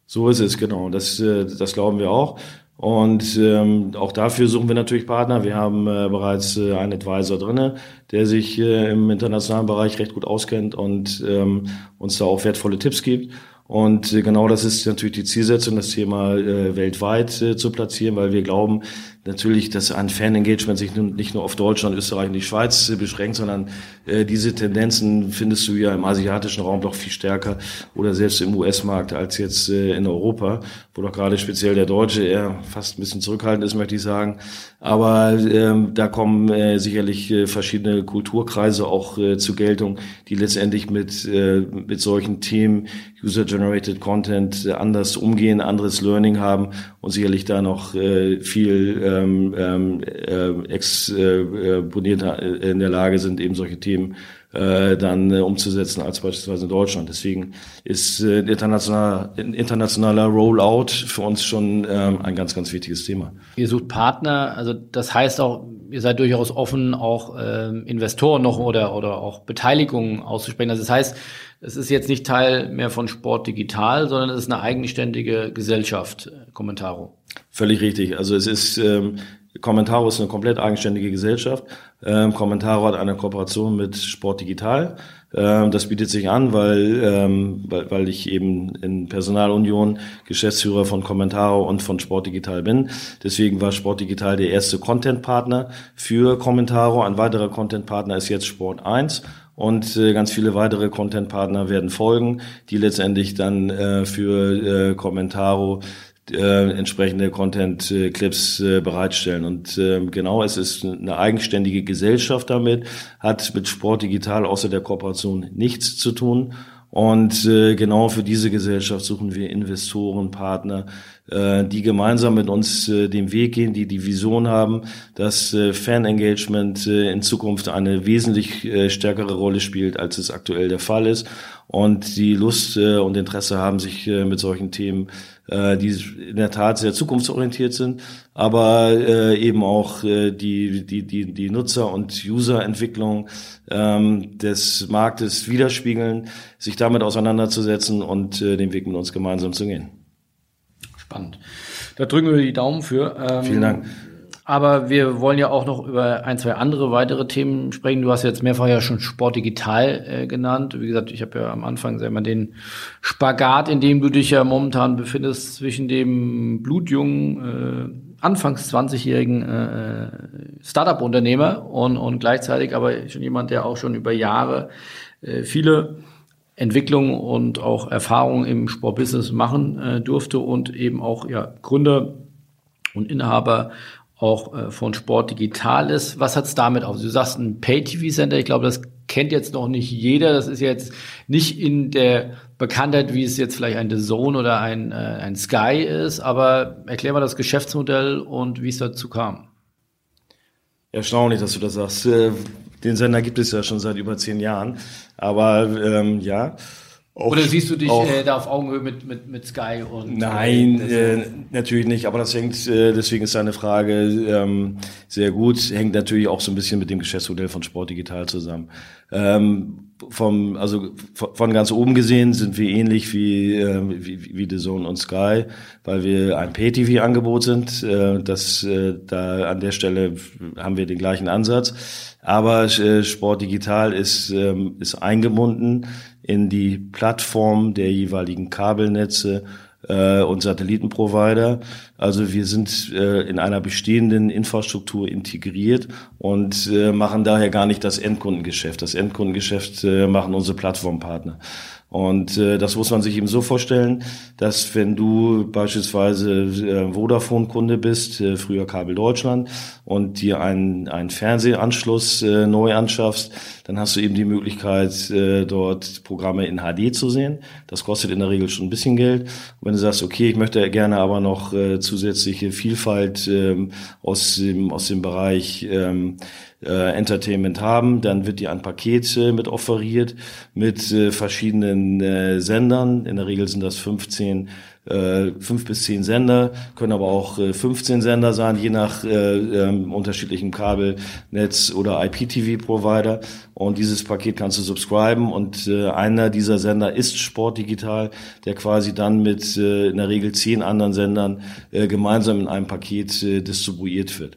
So ist es, genau. Das, äh, das glauben wir auch. Und ähm, auch dafür suchen wir natürlich Partner. Wir haben äh, bereits äh, einen Advisor drinne, der sich äh, im internationalen Bereich recht gut auskennt und ähm, uns da auch wertvolle Tipps gibt. Und äh, genau das ist natürlich die Zielsetzung, das Thema äh, weltweit äh, zu platzieren, weil wir glauben, natürlich, dass ein Fan-Engagement sich nicht nur auf Deutschland, Österreich und die Schweiz äh, beschränkt, sondern äh, diese Tendenzen findest du ja im asiatischen Raum doch viel stärker oder selbst im US-Markt als jetzt äh, in Europa, wo doch gerade speziell der Deutsche eher fast ein bisschen zurückhaltend ist, möchte ich sagen. Aber ähm, da kommen äh, sicherlich äh, verschiedene Kulturkreise auch äh, zu Geltung, die letztendlich mit, äh, mit solchen Themen User-Generated Content äh, anders umgehen, anderes Learning haben und sicherlich da noch äh, viel ähm, ähm, äh, exponierter äh, in der Lage sind, eben solche Themen äh, dann äh, umzusetzen als beispielsweise in Deutschland. Deswegen ist äh, internationaler, internationaler Rollout für uns schon ähm, ein ganz, ganz wichtiges Thema. Ihr sucht Partner, also das heißt auch, ihr seid durchaus offen, auch ähm, Investoren noch oder, oder auch Beteiligungen auszusprechen. Also das heißt, es ist jetzt nicht Teil mehr von Sport Digital, sondern es ist eine eigenständige Gesellschaft, Kommentaro. Völlig richtig. Also es ist ähm, Kommentaro ist eine komplett eigenständige Gesellschaft. Ähm, Kommentaro hat eine Kooperation mit Sport Digital. Ähm, das bietet sich an, weil, ähm, weil, weil ich eben in Personalunion Geschäftsführer von Kommentaro und von Sport Digital bin. Deswegen war Sport Digital der erste Content-Partner für Kommentaro. Ein weiterer Content-Partner ist jetzt Sport 1 und äh, ganz viele weitere Content-Partner werden folgen, die letztendlich dann äh, für äh, Commentaro äh, entsprechende Content-Clips äh, bereitstellen. Und äh, genau, es ist eine eigenständige Gesellschaft damit, hat mit Sport Digital außer der Kooperation nichts zu tun. Und äh, genau für diese Gesellschaft suchen wir Investoren, Partner, äh, die gemeinsam mit uns äh, den Weg gehen, die die Vision haben, dass äh, Fan-Engagement äh, in Zukunft eine wesentlich äh, stärkere Rolle spielt, als es aktuell der Fall ist. Und die Lust äh, und Interesse haben, sich äh, mit solchen Themen äh, die in der Tat sehr zukunftsorientiert sind, aber äh, eben auch äh, die, die, die, die Nutzer- und User-Entwicklung ähm, des Marktes widerspiegeln, sich damit auseinanderzusetzen und äh, den Weg mit uns gemeinsam zu gehen. Spannend. Da drücken wir die Daumen für. Ähm, Vielen Dank. Aber wir wollen ja auch noch über ein, zwei andere weitere Themen sprechen. Du hast jetzt mehrfach ja schon Sport digital äh, genannt. Wie gesagt, ich habe ja am Anfang mal, den Spagat, in dem du dich ja momentan befindest, zwischen dem blutjungen, äh, anfangs 20-jährigen äh, Startup-Unternehmer und, und gleichzeitig aber schon jemand, der auch schon über Jahre äh, viele Entwicklungen und auch Erfahrungen im Sportbusiness machen äh, durfte und eben auch ja, Gründer und Inhaber auch äh, von Sport digital ist. Was hat's damit auf? Du sagst ein Pay-TV-Center, ich glaube, das kennt jetzt noch nicht jeder. Das ist jetzt nicht in der Bekanntheit, wie es jetzt vielleicht ein The Zone oder ein, äh, ein Sky ist, aber erklär mal das Geschäftsmodell und wie es dazu kam. Erstaunlich, dass du das sagst. Äh, den Sender gibt es ja schon seit über zehn Jahren. Aber ähm, ja, auch, Oder siehst du dich auch, äh, da auf Augenhöhe mit, mit, mit Sky und Nein, äh, äh, natürlich nicht, aber das hängt, äh, deswegen ist deine Frage ähm, sehr gut, hängt natürlich auch so ein bisschen mit dem Geschäftsmodell von Sport Digital zusammen. Ähm, vom, also von ganz oben gesehen sind wir ähnlich wie, äh, wie, wie The Zone und Sky, weil wir ein Pay-TV-Angebot sind. Äh, das, äh, da an der Stelle haben wir den gleichen Ansatz. Aber äh, Sport Digital ist, ähm, ist eingebunden in die Plattform der jeweiligen Kabelnetze äh, und Satellitenprovider. Also wir sind äh, in einer bestehenden Infrastruktur integriert und äh, machen daher gar nicht das Endkundengeschäft. Das Endkundengeschäft äh, machen unsere Plattformpartner. Und äh, das muss man sich eben so vorstellen, dass wenn du beispielsweise äh, Vodafone-Kunde bist, äh, früher Kabel Deutschland, und dir einen, einen Fernsehanschluss äh, neu anschaffst, dann hast du eben die Möglichkeit, äh, dort Programme in HD zu sehen. Das kostet in der Regel schon ein bisschen Geld. Und wenn du sagst, okay, ich möchte gerne aber noch äh, zusätzliche Vielfalt ähm, aus, dem, aus dem Bereich ähm, äh, Entertainment haben, dann wird dir ein Paket äh, mit offeriert mit äh, verschiedenen äh, Sendern. In der Regel sind das 15 äh, fünf bis zehn Sender, können aber auch äh, 15 Sender sein, je nach äh, ähm, unterschiedlichem Kabelnetz oder IPTV-Provider. Und dieses Paket kannst du subscriben und äh, einer dieser Sender ist Sport Digital, der quasi dann mit äh, in der Regel zehn anderen Sendern äh, gemeinsam in einem Paket äh, distribuiert wird.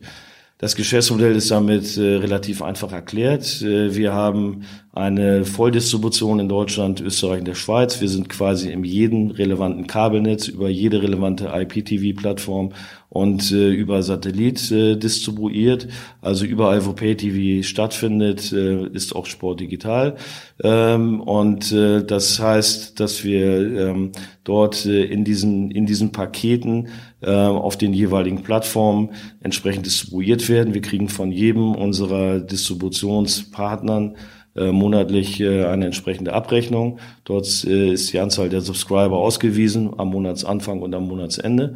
Das Geschäftsmodell ist damit äh, relativ einfach erklärt. Äh, wir haben eine Volldistribution in Deutschland, Österreich und der Schweiz. Wir sind quasi in jedem relevanten Kabelnetz über jede relevante IPTV-Plattform und äh, über Satellit äh, distribuiert. Also überall, wo PayTV stattfindet, äh, ist auch Sport digital. Ähm, und äh, das heißt, dass wir ähm, dort in diesen in diesen Paketen äh, auf den jeweiligen Plattformen entsprechend distribuiert werden. Wir kriegen von jedem unserer Distributionspartnern äh, monatlich äh, eine entsprechende Abrechnung. Dort äh, ist die Anzahl der Subscriber ausgewiesen am Monatsanfang und am Monatsende.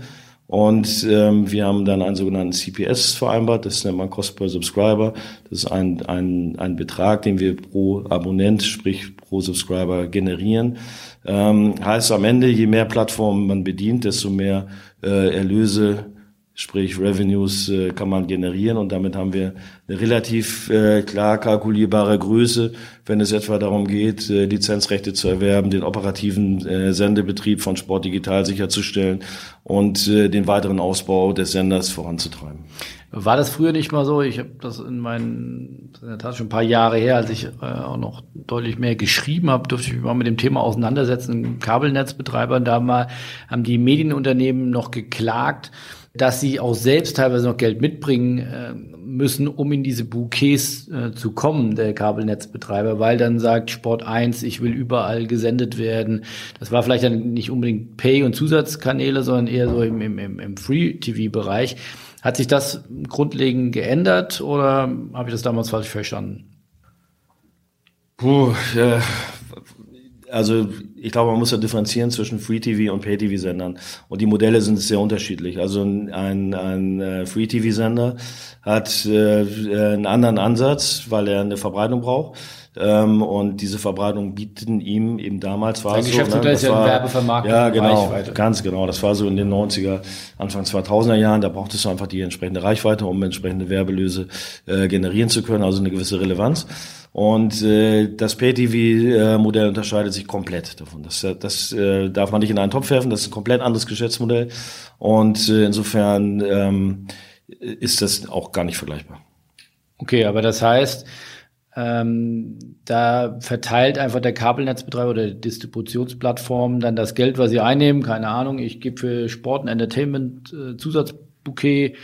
Und ähm, wir haben dann einen sogenannten CPS vereinbart, das nennt man Cost per Subscriber. Das ist ein, ein, ein Betrag, den wir pro Abonnent, sprich pro Subscriber generieren. Ähm, heißt am Ende, je mehr Plattformen man bedient, desto mehr äh, Erlöse Sprich, Revenues äh, kann man generieren und damit haben wir eine relativ äh, klar kalkulierbare Größe, wenn es etwa darum geht, äh, Lizenzrechte zu erwerben, den operativen äh, Sendebetrieb von Sport Digital sicherzustellen und äh, den weiteren Ausbau des Senders voranzutreiben. War das früher nicht mal so? Ich habe das in meinen, in der Tat schon ein paar Jahre her, als ich äh, auch noch deutlich mehr geschrieben habe, durfte ich mich mal mit dem Thema auseinandersetzen. Kabelnetzbetreibern da mal haben die Medienunternehmen noch geklagt, dass sie auch selbst teilweise noch Geld mitbringen äh, müssen, um in diese Bouquets äh, zu kommen, der Kabelnetzbetreiber, weil dann sagt Sport 1, ich will überall gesendet werden. Das war vielleicht dann nicht unbedingt Pay- und Zusatzkanäle, sondern eher so im, im, im Free-TV-Bereich. Hat sich das grundlegend geändert oder habe ich das damals falsch verstanden? Puh, ja, also ich glaube, man muss ja differenzieren zwischen Free-TV und Pay-TV-Sendern. Und die Modelle sind sehr unterschiedlich. Also ein, ein, äh, Free-TV-Sender hat äh, einen anderen Ansatz, weil er eine Verbreitung braucht. Ähm, und diese Verbreitung bieten ihm eben damals war Sein so, ne, ist ja war, Werbevermarktung. Ja, genau, Reichweite. ganz genau. Das war so in den 90er, Anfang 2000er Jahren. Da brauchtest du einfach die entsprechende Reichweite, um entsprechende Werbelöse äh, generieren zu können, also eine gewisse Relevanz. Und äh, das Pay-TV-Modell unterscheidet sich komplett davon. Das, das äh, darf man nicht in einen Topf werfen, das ist ein komplett anderes Geschäftsmodell. Und äh, insofern ähm, ist das auch gar nicht vergleichbar. Okay, aber das heißt, ähm, da verteilt einfach der Kabelnetzbetreiber oder die Distributionsplattform dann das Geld, was sie einnehmen. Keine Ahnung, ich gebe für Sport und Entertainment äh, Zusatzbouquet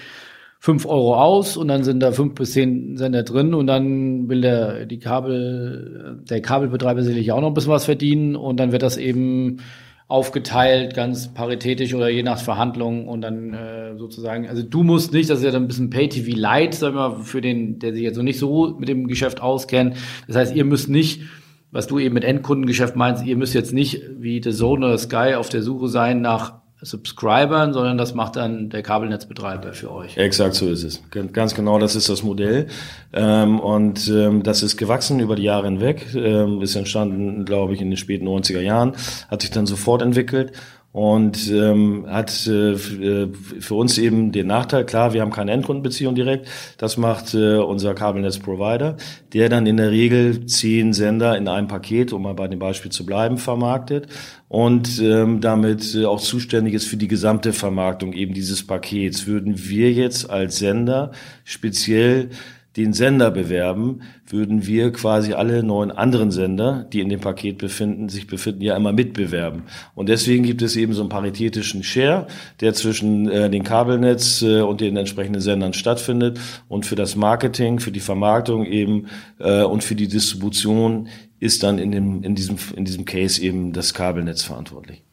fünf Euro aus und dann sind da fünf bis zehn Sender drin und dann will der, die Kabel, der Kabelbetreiber sicherlich auch noch ein bisschen was verdienen und dann wird das eben aufgeteilt, ganz paritätisch oder je nach Verhandlung und dann äh, sozusagen, also du musst nicht, das ist ja dann ein bisschen Pay-TV Light, sagen wir mal, für den, der sich jetzt noch nicht so mit dem Geschäft auskennt. Das heißt, ihr müsst nicht, was du eben mit Endkundengeschäft meinst, ihr müsst jetzt nicht wie The Zone oder Sky auf der Suche sein nach Subscribern, sondern das macht dann der Kabelnetzbetreiber für euch. Exakt so ist es. Ganz genau, das ist das Modell. Ähm, und ähm, das ist gewachsen über die Jahre hinweg, ähm, ist entstanden, glaube ich, in den späten 90er Jahren, hat sich dann sofort entwickelt und ähm, hat äh, äh, für uns eben den Nachteil, klar, wir haben keine Endkundenbeziehung direkt, das macht äh, unser Kabelnetzprovider, der dann in der Regel zehn Sender in einem Paket, um mal bei dem Beispiel zu bleiben, vermarktet und ähm, damit äh, auch zuständig ist für die gesamte Vermarktung eben dieses Pakets. Würden wir jetzt als Sender speziell den Sender bewerben, würden wir quasi alle neun anderen Sender, die in dem Paket befinden, sich befinden, ja immer mitbewerben. Und deswegen gibt es eben so einen paritätischen Share, der zwischen äh, den Kabelnetz äh, und den entsprechenden Sendern stattfindet. Und für das Marketing, für die Vermarktung eben äh, und für die Distribution ist dann in, dem, in, diesem, in diesem Case eben das Kabelnetz verantwortlich.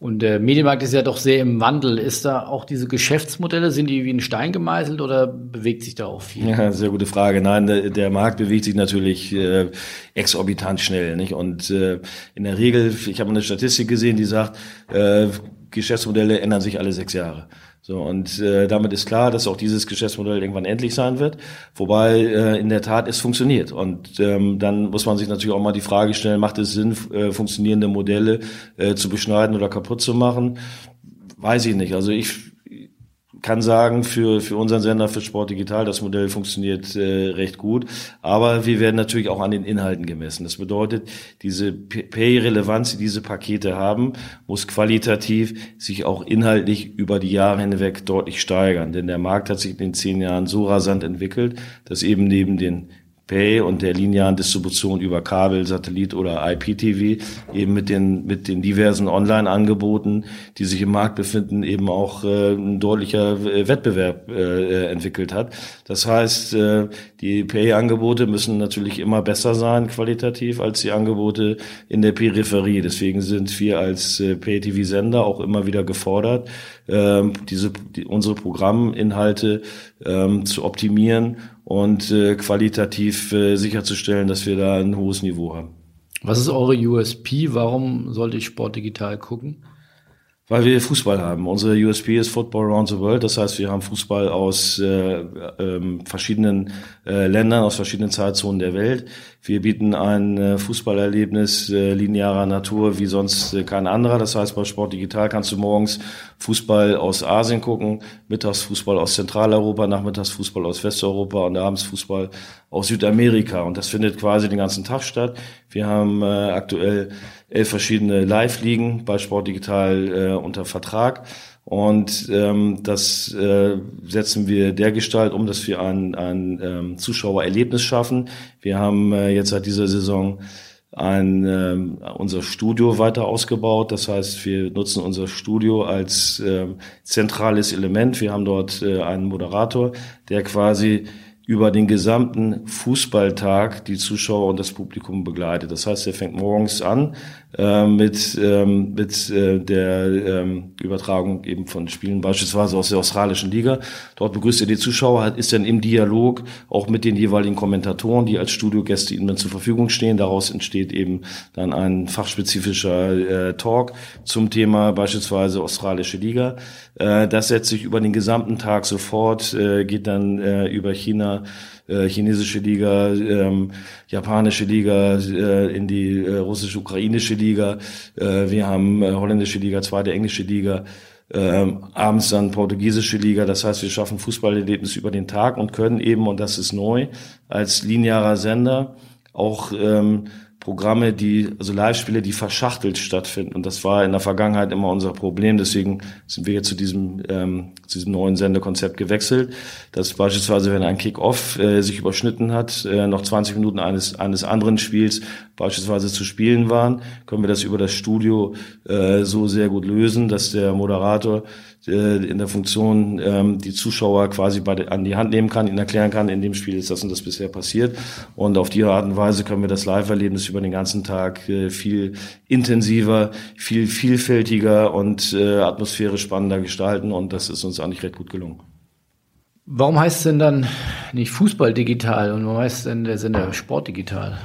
Und der Medienmarkt ist ja doch sehr im Wandel. Ist da auch diese Geschäftsmodelle, sind die wie ein Stein gemeißelt oder bewegt sich da auch viel? Ja, sehr gute Frage. Nein, der, der Markt bewegt sich natürlich äh, exorbitant schnell. Nicht? Und äh, in der Regel, ich habe eine Statistik gesehen, die sagt, äh, Geschäftsmodelle ändern sich alle sechs Jahre. So, und äh, damit ist klar, dass auch dieses Geschäftsmodell irgendwann endlich sein wird. Wobei äh, in der Tat es funktioniert. Und ähm, dann muss man sich natürlich auch mal die Frage stellen, macht es Sinn, äh, funktionierende Modelle äh, zu beschneiden oder kaputt zu machen? Weiß ich nicht. Also ich kann sagen, für, für unseren Sender, für Sport Digital, das Modell funktioniert äh, recht gut. Aber wir werden natürlich auch an den Inhalten gemessen. Das bedeutet, diese Pay-Relevanz, die diese Pakete haben, muss qualitativ sich auch inhaltlich über die Jahre hinweg deutlich steigern. Denn der Markt hat sich in den zehn Jahren so rasant entwickelt, dass eben neben den Pay und der linearen Distribution über Kabel, Satellit oder IPTV eben mit den mit den diversen Online-Angeboten, die sich im Markt befinden, eben auch äh, ein deutlicher äh, Wettbewerb äh, entwickelt hat. Das heißt, äh, die Pay-Angebote müssen natürlich immer besser sein qualitativ als die Angebote in der Peripherie. Deswegen sind wir als äh, Pay-TV-Sender auch immer wieder gefordert, äh, diese die, unsere Programminhalte äh, zu optimieren und äh, qualitativ äh, sicherzustellen, dass wir da ein hohes Niveau haben. Was ist eure USP? Warum sollte ich Sport digital gucken? Weil wir Fußball haben. Unsere USP ist Football Around the World. Das heißt, wir haben Fußball aus äh, äh, verschiedenen äh, Ländern, aus verschiedenen Zeitzonen der Welt. Wir bieten ein äh, Fußballerlebnis äh, linearer Natur wie sonst äh, kein anderer. Das heißt, bei Sport Digital kannst du morgens Fußball aus Asien gucken, mittags Fußball aus Zentraleuropa, nachmittags Fußball aus Westeuropa und abends Fußball aus Südamerika. Und das findet quasi den ganzen Tag statt. Wir haben äh, aktuell elf verschiedene Live-Ligen bei Sport Digital äh, unter Vertrag. Und ähm, das äh, setzen wir dergestalt um, dass wir ein, ein ähm, Zuschauererlebnis schaffen. Wir haben äh, jetzt seit dieser Saison ein, äh, unser Studio weiter ausgebaut. Das heißt, wir nutzen unser Studio als äh, zentrales Element. Wir haben dort äh, einen Moderator, der quasi über den gesamten Fußballtag die Zuschauer und das Publikum begleitet. Das heißt, er fängt morgens an äh, mit, ähm, mit äh, der ähm, Übertragung eben von Spielen, beispielsweise aus der australischen Liga. Dort begrüßt er die Zuschauer, ist dann im Dialog auch mit den jeweiligen Kommentatoren, die als Studiogäste ihnen zur Verfügung stehen. Daraus entsteht eben dann ein fachspezifischer äh, Talk zum Thema beispielsweise australische Liga. Äh, das setzt sich über den gesamten Tag sofort, äh, geht dann äh, über China, äh, chinesische Liga, ähm, japanische Liga, äh, in die äh, russisch-ukrainische Liga. Äh, wir haben äh, holländische Liga, zweite englische Liga. Ähm, abends dann portugiesische Liga. Das heißt, wir schaffen Fußballerlebnis über den Tag und können eben, und das ist neu, als linearer Sender auch ähm, Programme, die, also Live-Spiele, die verschachtelt stattfinden. Und das war in der Vergangenheit immer unser Problem. Deswegen sind wir jetzt zu diesem, ähm, zu diesem neuen Sendekonzept gewechselt. Dass beispielsweise, wenn ein Kick-Off äh, sich überschnitten hat, äh, noch 20 Minuten eines, eines anderen Spiels beispielsweise zu spielen waren, können wir das über das Studio äh, so sehr gut lösen, dass der Moderator in der Funktion ähm, die Zuschauer quasi bei, an die Hand nehmen kann, ihnen erklären kann, in dem Spiel ist das und das bisher passiert. Und auf die Art und Weise können wir das Live-Erlebnis über den ganzen Tag äh, viel intensiver, viel vielfältiger und äh, atmosphärisch spannender gestalten. Und das ist uns eigentlich recht gut gelungen. Warum heißt es denn dann nicht Fußball digital und warum heißt es denn der Sender Sport digital?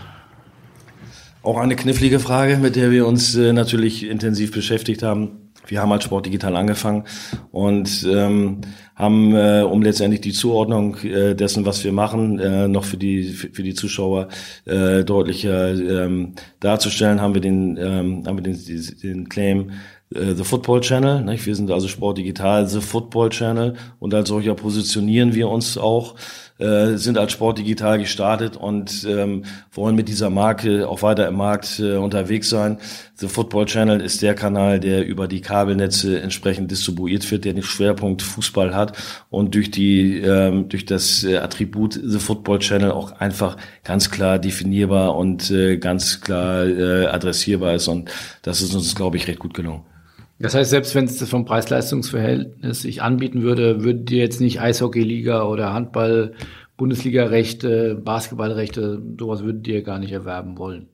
Auch eine knifflige Frage, mit der wir uns äh, natürlich intensiv beschäftigt haben. Wir haben als Sport digital angefangen und ähm, haben, äh, um letztendlich die Zuordnung äh, dessen, was wir machen, äh, noch für die für die Zuschauer äh, deutlicher ähm, darzustellen, haben wir den ähm, haben wir den, den Claim äh, The Football Channel. Nicht? Wir sind also Sport Digital The Football Channel und als solcher positionieren wir uns auch äh, sind als Sport digital gestartet und ähm, wollen mit dieser Marke auch weiter im Markt äh, unterwegs sein. The Football Channel ist der Kanal, der über die Kabelnetze entsprechend distribuiert wird, der den Schwerpunkt Fußball hat und durch die ähm, durch das äh, Attribut The Football Channel auch einfach ganz klar definierbar und äh, ganz klar äh, adressierbar ist und das ist uns glaube ich recht gut gelungen. Das heißt, selbst wenn es vom Preis-Leistungs-Verhältnis sich anbieten würde, würdet ihr jetzt nicht Eishockey-Liga oder Handball, Bundesliga-Rechte, Basketballrechte, sowas würdet ihr gar nicht erwerben wollen?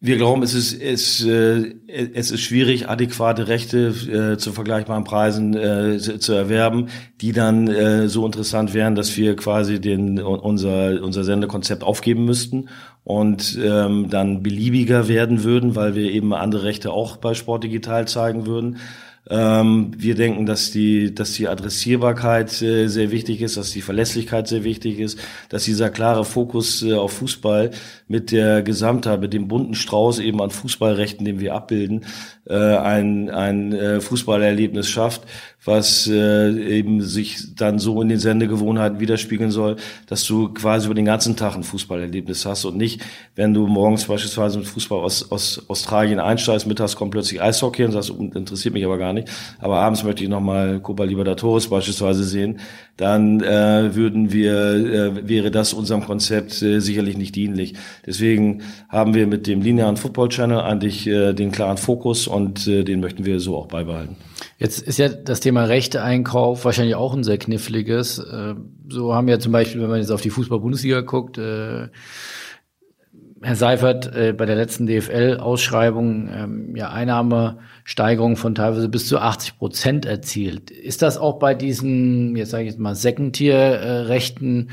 Wir glauben, es ist, es, äh, es ist schwierig, adäquate Rechte äh, zu vergleichbaren Preisen äh, zu erwerben, die dann äh, so interessant wären, dass wir quasi den, unser, unser Sendekonzept aufgeben müssten und ähm, dann beliebiger werden würden, weil wir eben andere Rechte auch bei Sport Digital zeigen würden. Ähm, wir denken, dass die, dass die Adressierbarkeit äh, sehr wichtig ist, dass die Verlässlichkeit sehr wichtig ist, dass dieser klare Fokus äh, auf Fußball mit der Gesamtheit, mit dem bunten Strauß eben an Fußballrechten, den wir abbilden, äh, ein, ein äh, Fußballerlebnis schafft, was äh, eben sich dann so in den Sendegewohnheiten widerspiegeln soll, dass du quasi über den ganzen Tag ein Fußballerlebnis hast und nicht, wenn du morgens beispielsweise mit Fußball aus, aus Australien einsteigst, mittags kommt plötzlich Eishockey und sagst, interessiert mich aber gar nicht, aber abends möchte ich nochmal Copa Libertadores beispielsweise sehen, dann äh, würden wir, äh, wäre das unserem Konzept äh, sicherlich nicht dienlich. Deswegen haben wir mit dem linearen Football Channel eigentlich äh, den klaren Fokus und äh, den möchten wir so auch beibehalten. Jetzt ist ja das Thema Rechteeinkauf wahrscheinlich auch ein sehr kniffliges. Äh, so haben ja zum Beispiel, wenn man jetzt auf die Fußball-Bundesliga guckt, äh, Herr Seifert äh, bei der letzten DFL-Ausschreibung ähm, ja Einnahmesteigerung von teilweise bis zu 80 Prozent erzielt. Ist das auch bei diesen, jetzt sage ich jetzt mal, Second-Tier-Rechten,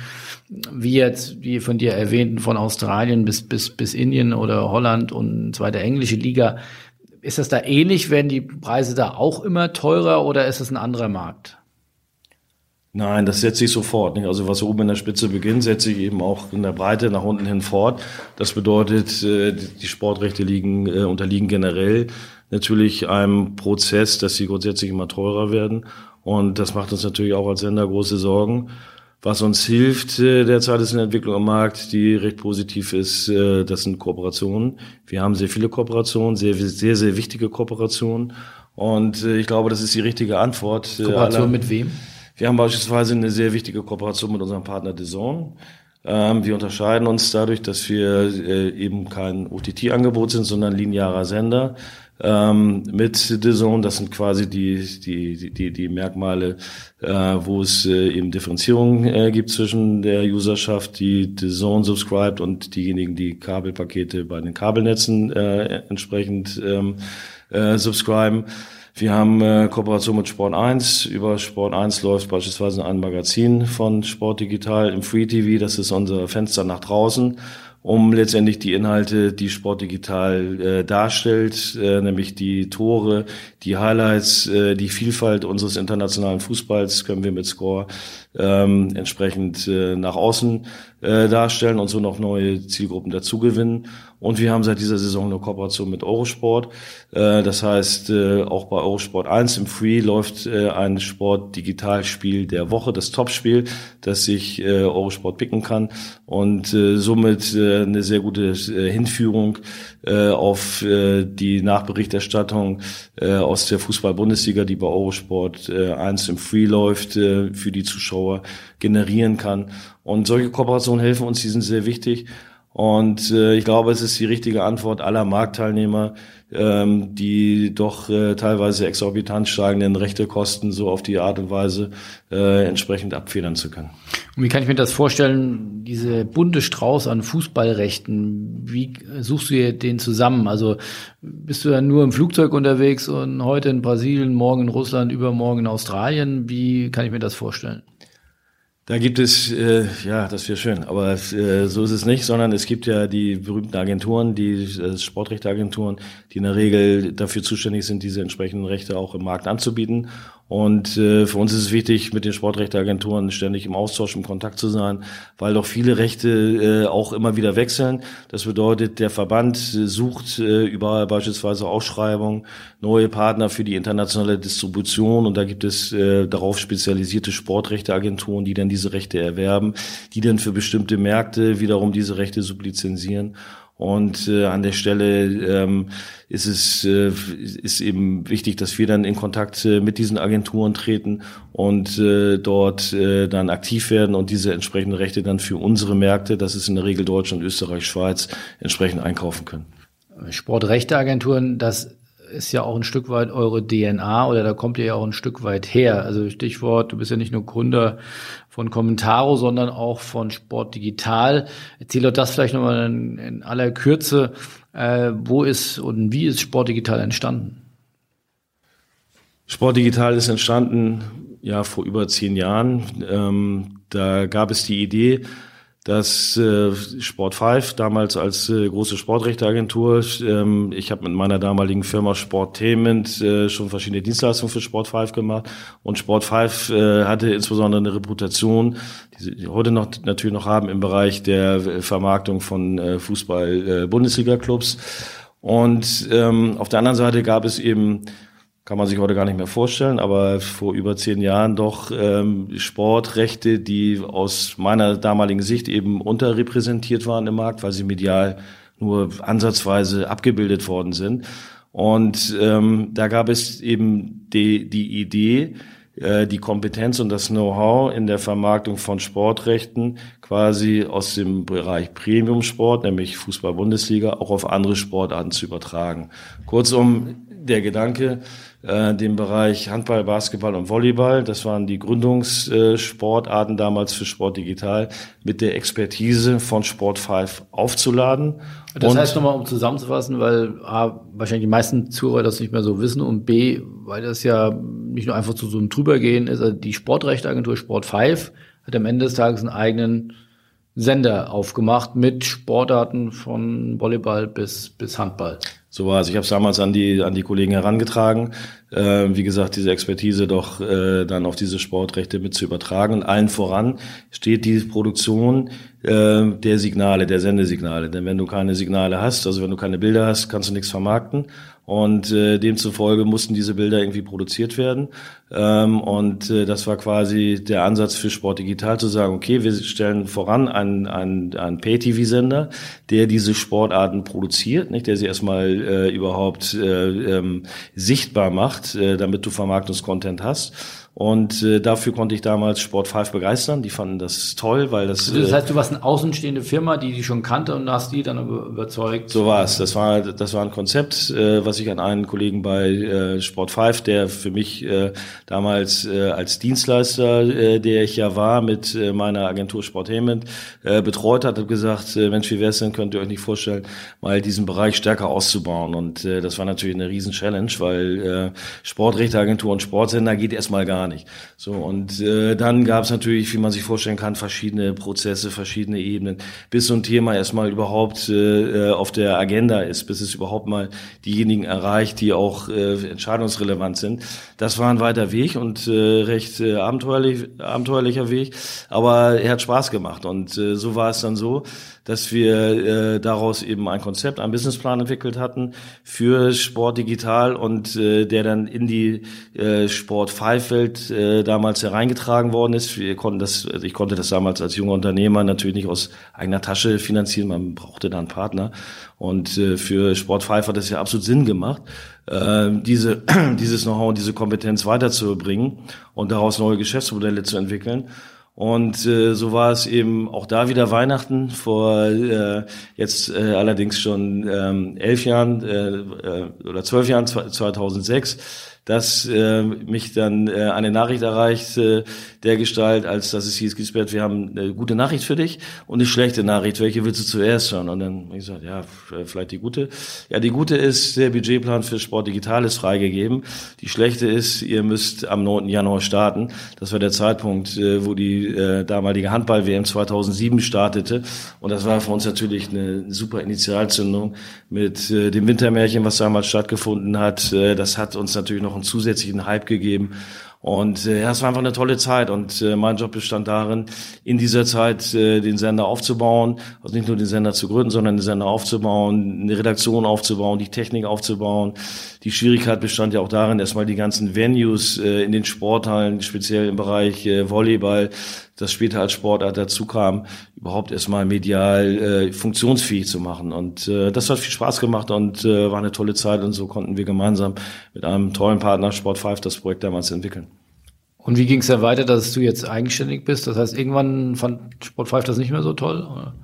wie jetzt die von dir erwähnten, von Australien bis, bis, bis Indien oder Holland und zweite englische Liga, ist das da ähnlich? Werden die Preise da auch immer teurer oder ist es ein anderer Markt? Nein, das setzt sich sofort. Nicht? Also was oben in der Spitze beginnt, setzt sich eben auch in der Breite nach unten hin fort. Das bedeutet, äh, die Sportrechte liegen, äh, unterliegen generell natürlich einem Prozess, dass sie grundsätzlich immer teurer werden. Und das macht uns natürlich auch als Sender große Sorgen. Was uns hilft äh, derzeit ist eine Entwicklung am Markt, die recht positiv ist. Das sind Kooperationen. Wir haben sehr viele Kooperationen, sehr, sehr, sehr wichtige Kooperationen. Und ich glaube, das ist die richtige Antwort. Kooperation mit wem? Wir haben beispielsweise eine sehr wichtige Kooperation mit unserem Partner DAZN. Ähm, wir unterscheiden uns dadurch, dass wir äh, eben kein OTT-Angebot sind, sondern linearer Sender. ähm, mit Zone. Das sind quasi die, die, die, die Merkmale, äh, wo es äh, eben Differenzierungen äh, gibt zwischen der Userschaft, die The Zone subscribt und diejenigen, die Kabelpakete bei den Kabelnetzen äh, entsprechend ähm, äh, subscriben. Wir haben äh, Kooperation mit Sport 1. Über Sport 1 läuft beispielsweise ein Magazin von Sport Digital im Free TV. Das ist unser Fenster nach draußen um letztendlich die Inhalte, die Sport Digital äh, darstellt, äh, nämlich die Tore, die Highlights, äh, die Vielfalt unseres internationalen Fußballs können wir mit Score ähm, entsprechend äh, nach außen äh, darstellen und so noch neue Zielgruppen dazugewinnen. Und wir haben seit dieser Saison eine Kooperation mit Eurosport. Äh, das heißt, äh, auch bei Eurosport 1 im Free läuft äh, ein Sport-Digitalspiel der Woche, das Topspiel, das sich äh, Eurosport picken kann und äh, somit äh, eine sehr gute äh, Hinführung äh, auf äh, die Nachberichterstattung äh, aus der Fußball-Bundesliga, die bei Eurosport äh, 1 im Free läuft, äh, für die Zuschauer generieren kann. Und solche Kooperationen helfen uns, die sind sehr wichtig. Und äh, ich glaube, es ist die richtige Antwort aller Marktteilnehmer, ähm, die doch äh, teilweise exorbitant steigenden Rechtekosten so auf die Art und Weise äh, entsprechend abfedern zu können. Und wie kann ich mir das vorstellen, diese bunte Strauß an Fußballrechten, wie suchst du den zusammen? Also bist du dann nur im Flugzeug unterwegs und heute in Brasilien, morgen in Russland, übermorgen in Australien? Wie kann ich mir das vorstellen? Da gibt es, äh, ja, das wäre schön, aber äh, so ist es nicht, sondern es gibt ja die berühmten Agenturen, die äh, Sportrechteagenturen, die in der Regel dafür zuständig sind, diese entsprechenden Rechte auch im Markt anzubieten. Und äh, für uns ist es wichtig, mit den Sportrechteagenturen ständig im Austausch, im Kontakt zu sein, weil doch viele Rechte äh, auch immer wieder wechseln. Das bedeutet, der Verband äh, sucht äh, überall beispielsweise Ausschreibungen, neue Partner für die internationale Distribution und da gibt es äh, darauf spezialisierte Sportrechteagenturen, die dann diese Rechte erwerben, die dann für bestimmte Märkte wiederum diese Rechte sublizenzieren. Und äh, an der Stelle ähm, ist es äh, ist eben wichtig, dass wir dann in Kontakt äh, mit diesen Agenturen treten und äh, dort äh, dann aktiv werden und diese entsprechenden Rechte dann für unsere Märkte, das ist in der Regel Deutschland, Österreich, Schweiz, entsprechend einkaufen können. Sportrechteagenturen, das ist ja auch ein Stück weit eure DNA oder da kommt ihr ja auch ein Stück weit her. Also Stichwort, du bist ja nicht nur Gründer von Commentaro, sondern auch von Sport Digital. Erzähl doch das vielleicht nochmal in, in aller Kürze. Äh, wo ist und wie ist Sport Digital entstanden? Sport Digital ist entstanden ja vor über zehn Jahren. Ähm, da gab es die Idee, dass äh, Sport 5 damals als äh, große Sportrechteagentur, ähm, ich habe mit meiner damaligen Firma Sportainment äh, schon verschiedene Dienstleistungen für Sport 5 gemacht und Sport 5 äh, hatte insbesondere eine Reputation, die sie heute noch natürlich noch haben im Bereich der Vermarktung von äh, Fußball-Bundesliga-Clubs. Und ähm, auf der anderen Seite gab es eben kann man sich heute gar nicht mehr vorstellen, aber vor über zehn Jahren doch ähm, Sportrechte, die aus meiner damaligen Sicht eben unterrepräsentiert waren im Markt, weil sie medial nur ansatzweise abgebildet worden sind. Und ähm, da gab es eben die, die Idee, äh, die Kompetenz und das Know-how in der Vermarktung von Sportrechten quasi aus dem Bereich Premium-Sport, nämlich Fußball-Bundesliga, auch auf andere Sportarten zu übertragen. Kurzum, der Gedanke, äh, den Bereich Handball, Basketball und Volleyball. Das waren die Gründungssportarten damals für Sport Digital mit der Expertise von Sport 5 aufzuladen. Das und heißt nochmal, um zusammenzufassen, weil A, wahrscheinlich die meisten Zuhörer das nicht mehr so wissen und B, weil das ja nicht nur einfach zu so einem Drübergehen ist, also die Sportrechteagentur Sport 5 hat am Ende des Tages einen eigenen Sender aufgemacht mit Sportarten von Volleyball bis, bis Handball. So war es. Ich habe es damals an die, an die Kollegen herangetragen. Äh, wie gesagt, diese Expertise doch äh, dann auf diese Sportrechte mit zu übertragen. Und allen voran steht die Produktion äh, der Signale, der Sendesignale. Denn wenn du keine Signale hast, also wenn du keine Bilder hast, kannst du nichts vermarkten. Und äh, demzufolge mussten diese Bilder irgendwie produziert werden. Ähm, und äh, das war quasi der Ansatz für Sport Digital zu sagen, okay, wir stellen voran einen, einen, einen Pay-TV-Sender, der diese Sportarten produziert, nicht, der sie erstmal äh, überhaupt äh, ähm, sichtbar macht, äh, damit du Vermarktungskontent hast. Und äh, dafür konnte ich damals Sport 5 begeistern. Die fanden das toll, weil das. Also das heißt, du warst eine außenstehende Firma, die die schon kannte und hast die dann überzeugt. So war es. Das war, das war ein Konzept, äh, was ich an einen Kollegen bei äh, Sport 5, der für mich äh, damals äh, als Dienstleister, äh, der ich ja war, mit äh, meiner Agentur Sportainment äh, betreut hat, hat gesagt, äh, Mensch, wie wär's denn, könnt ihr euch nicht vorstellen, mal diesen Bereich stärker auszubauen. Und äh, das war natürlich eine riesen Challenge, weil äh, Sportrechteagentur und Sportsender geht erstmal gar nicht. So und äh, dann gab es natürlich, wie man sich vorstellen kann, verschiedene Prozesse, verschiedene Ebenen, bis so ein Thema erstmal überhaupt äh, auf der Agenda ist, bis es überhaupt mal diejenigen erreicht, die auch äh, entscheidungsrelevant sind. Das war ein weiter Weg und äh, recht äh, abenteuerlich, abenteuerlicher Weg, aber er hat Spaß gemacht und äh, so war es dann so, dass wir äh, daraus eben ein Konzept, einen Businessplan entwickelt hatten für Sport digital und äh, der dann in die äh, Sport 5 Welt äh, damals hereingetragen worden ist. Wir konnten das, also ich konnte das damals als junger Unternehmer natürlich nicht aus eigener Tasche finanzieren, man brauchte da einen Partner und äh, für Sport 5 hat es ja absolut Sinn gemacht, äh, diese dieses Know-how und diese Kompetenz weiterzubringen und daraus neue Geschäftsmodelle zu entwickeln. Und äh, so war es eben auch da wieder Weihnachten. Vor äh, jetzt äh, allerdings schon ähm, elf Jahren äh, äh oder zwölf Jahren 2006 dass äh, mich dann äh, eine Nachricht erreicht äh, der Gestalt, als dass es hieß, Gisbert, wir haben eine gute Nachricht für dich und eine schlechte Nachricht. Welche willst du zuerst hören? Und dann habe ich gesagt, ja, vielleicht die gute. Ja, die gute ist, der Budgetplan für Sport Digital ist freigegeben. Die schlechte ist, ihr müsst am 9. Januar starten. Das war der Zeitpunkt, äh, wo die äh, damalige Handball-WM 2007 startete. Und das war für uns natürlich eine super Initialzündung mit äh, dem Wintermärchen, was damals stattgefunden hat. Äh, das hat uns natürlich noch einen zusätzlichen Hype gegeben. Und äh, ja, es war einfach eine tolle Zeit und äh, mein Job bestand darin, in dieser Zeit äh, den Sender aufzubauen, also nicht nur den Sender zu gründen, sondern den Sender aufzubauen, eine Redaktion aufzubauen, die Technik aufzubauen. Die Schwierigkeit bestand ja auch darin, erstmal die ganzen Venues äh, in den Sporthallen, speziell im Bereich äh, Volleyball, das später als Sportart dazu kam, überhaupt erstmal medial äh, funktionsfähig zu machen. Und äh, das hat viel Spaß gemacht und äh, war eine tolle Zeit und so konnten wir gemeinsam mit einem tollen Partner Sport 5 das Projekt damals entwickeln. Und wie ging es dann weiter, dass du jetzt eigenständig bist? Das heißt, irgendwann fand Sport 5 das nicht mehr so toll? Oder?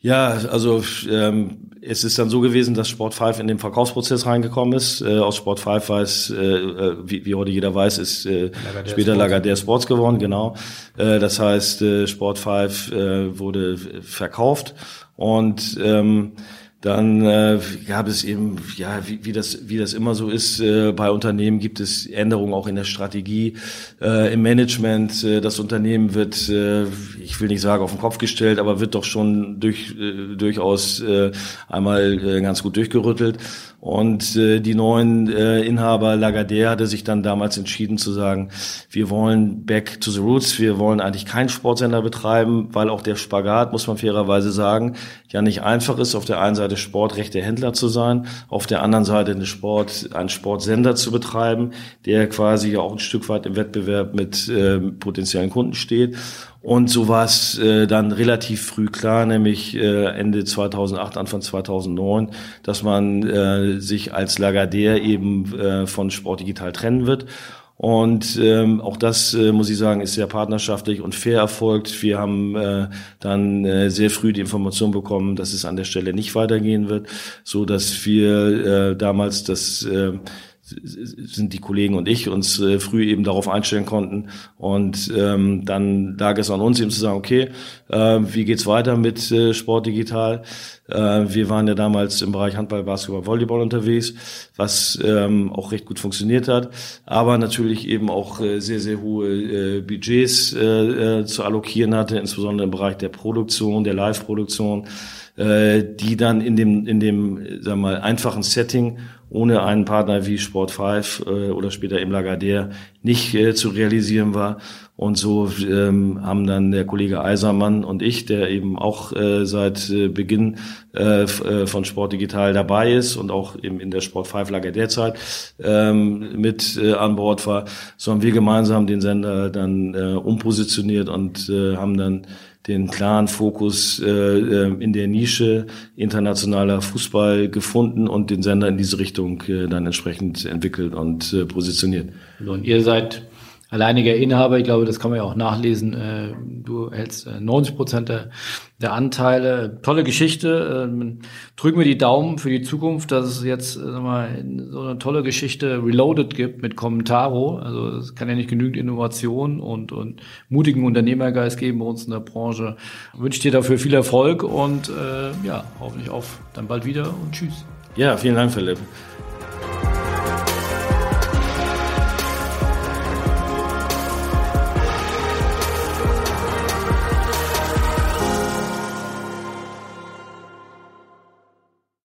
Ja, also ähm, es ist dann so gewesen, dass Sport 5 in den Verkaufsprozess reingekommen ist. Äh, aus Sport 5 weiß, äh, äh, wie, wie heute jeder weiß, ist äh, Lagardère später Lagardère Sports geworden, genau. Äh, das heißt, äh, Sport 5 äh, wurde verkauft und ähm, dann äh, gab es eben, ja, wie, wie, das, wie das immer so ist, äh, bei Unternehmen gibt es Änderungen auch in der Strategie, äh, im Management. Äh, das Unternehmen wird, äh, ich will nicht sagen auf den Kopf gestellt, aber wird doch schon durch, äh, durchaus äh, einmal äh, ganz gut durchgerüttelt. Und äh, die neuen äh, Inhaber Lagardère hatte sich dann damals entschieden zu sagen, wir wollen back to the roots, wir wollen eigentlich keinen Sportsender betreiben, weil auch der Spagat, muss man fairerweise sagen, ja nicht einfach ist, auf der einen Seite Sportrechte Händler zu sein, auf der anderen Seite eine Sport, einen Sportsender zu betreiben, der quasi ja auch ein Stück weit im Wettbewerb mit äh, potenziellen Kunden steht. Und so war es äh, dann relativ früh klar, nämlich äh, Ende 2008, Anfang 2009, dass man äh, sich als Lagardère eben äh, von Sport Digital trennen wird. Und ähm, auch das, äh, muss ich sagen, ist sehr partnerschaftlich und fair erfolgt. Wir haben äh, dann äh, sehr früh die Information bekommen, dass es an der Stelle nicht weitergehen wird, so dass wir äh, damals das äh, sind die Kollegen und ich uns äh, früh eben darauf einstellen konnten. Und ähm, dann lag es an uns eben zu sagen, okay, äh, wie geht's weiter mit äh, Sport digital? Äh, wir waren ja damals im Bereich Handball, Basketball, Volleyball unterwegs, was ähm, auch recht gut funktioniert hat, aber natürlich eben auch äh, sehr, sehr hohe äh, Budgets äh, äh, zu allokieren hatte, insbesondere im Bereich der Produktion, der Live-Produktion äh, die dann in dem, in dem, sagen wir mal, einfachen Setting ohne einen Partner wie Sport 5 äh, oder später im Lagardère nicht äh, zu realisieren war. Und so ähm, haben dann der Kollege Eisermann und ich, der eben auch äh, seit äh, Beginn äh, äh von Sport Digital dabei ist und auch eben in der Sport 5 Lagardère Zeit ähm, mit äh, an Bord war, so haben wir gemeinsam den Sender dann äh, umpositioniert und äh, haben dann den klaren Fokus äh, äh, in der Nische internationaler Fußball gefunden und den Sender in diese Richtung äh, dann entsprechend entwickelt und äh, positioniert. Und ihr seid alleiniger Inhaber. Ich glaube, das kann man ja auch nachlesen. Äh, du hältst 90 äh, Prozent der, der Anteile. Tolle Geschichte. Ähm, drücken wir die Daumen für die Zukunft, dass es jetzt sag mal, so eine tolle Geschichte Reloaded gibt mit Commentaro. Also es kann ja nicht genügend Innovation und, und mutigen Unternehmergeist geben bei uns in der Branche. Ich wünsche dir dafür viel Erfolg und äh, ja, hoffentlich auf dann bald wieder und tschüss. Ja, vielen Dank, Philipp.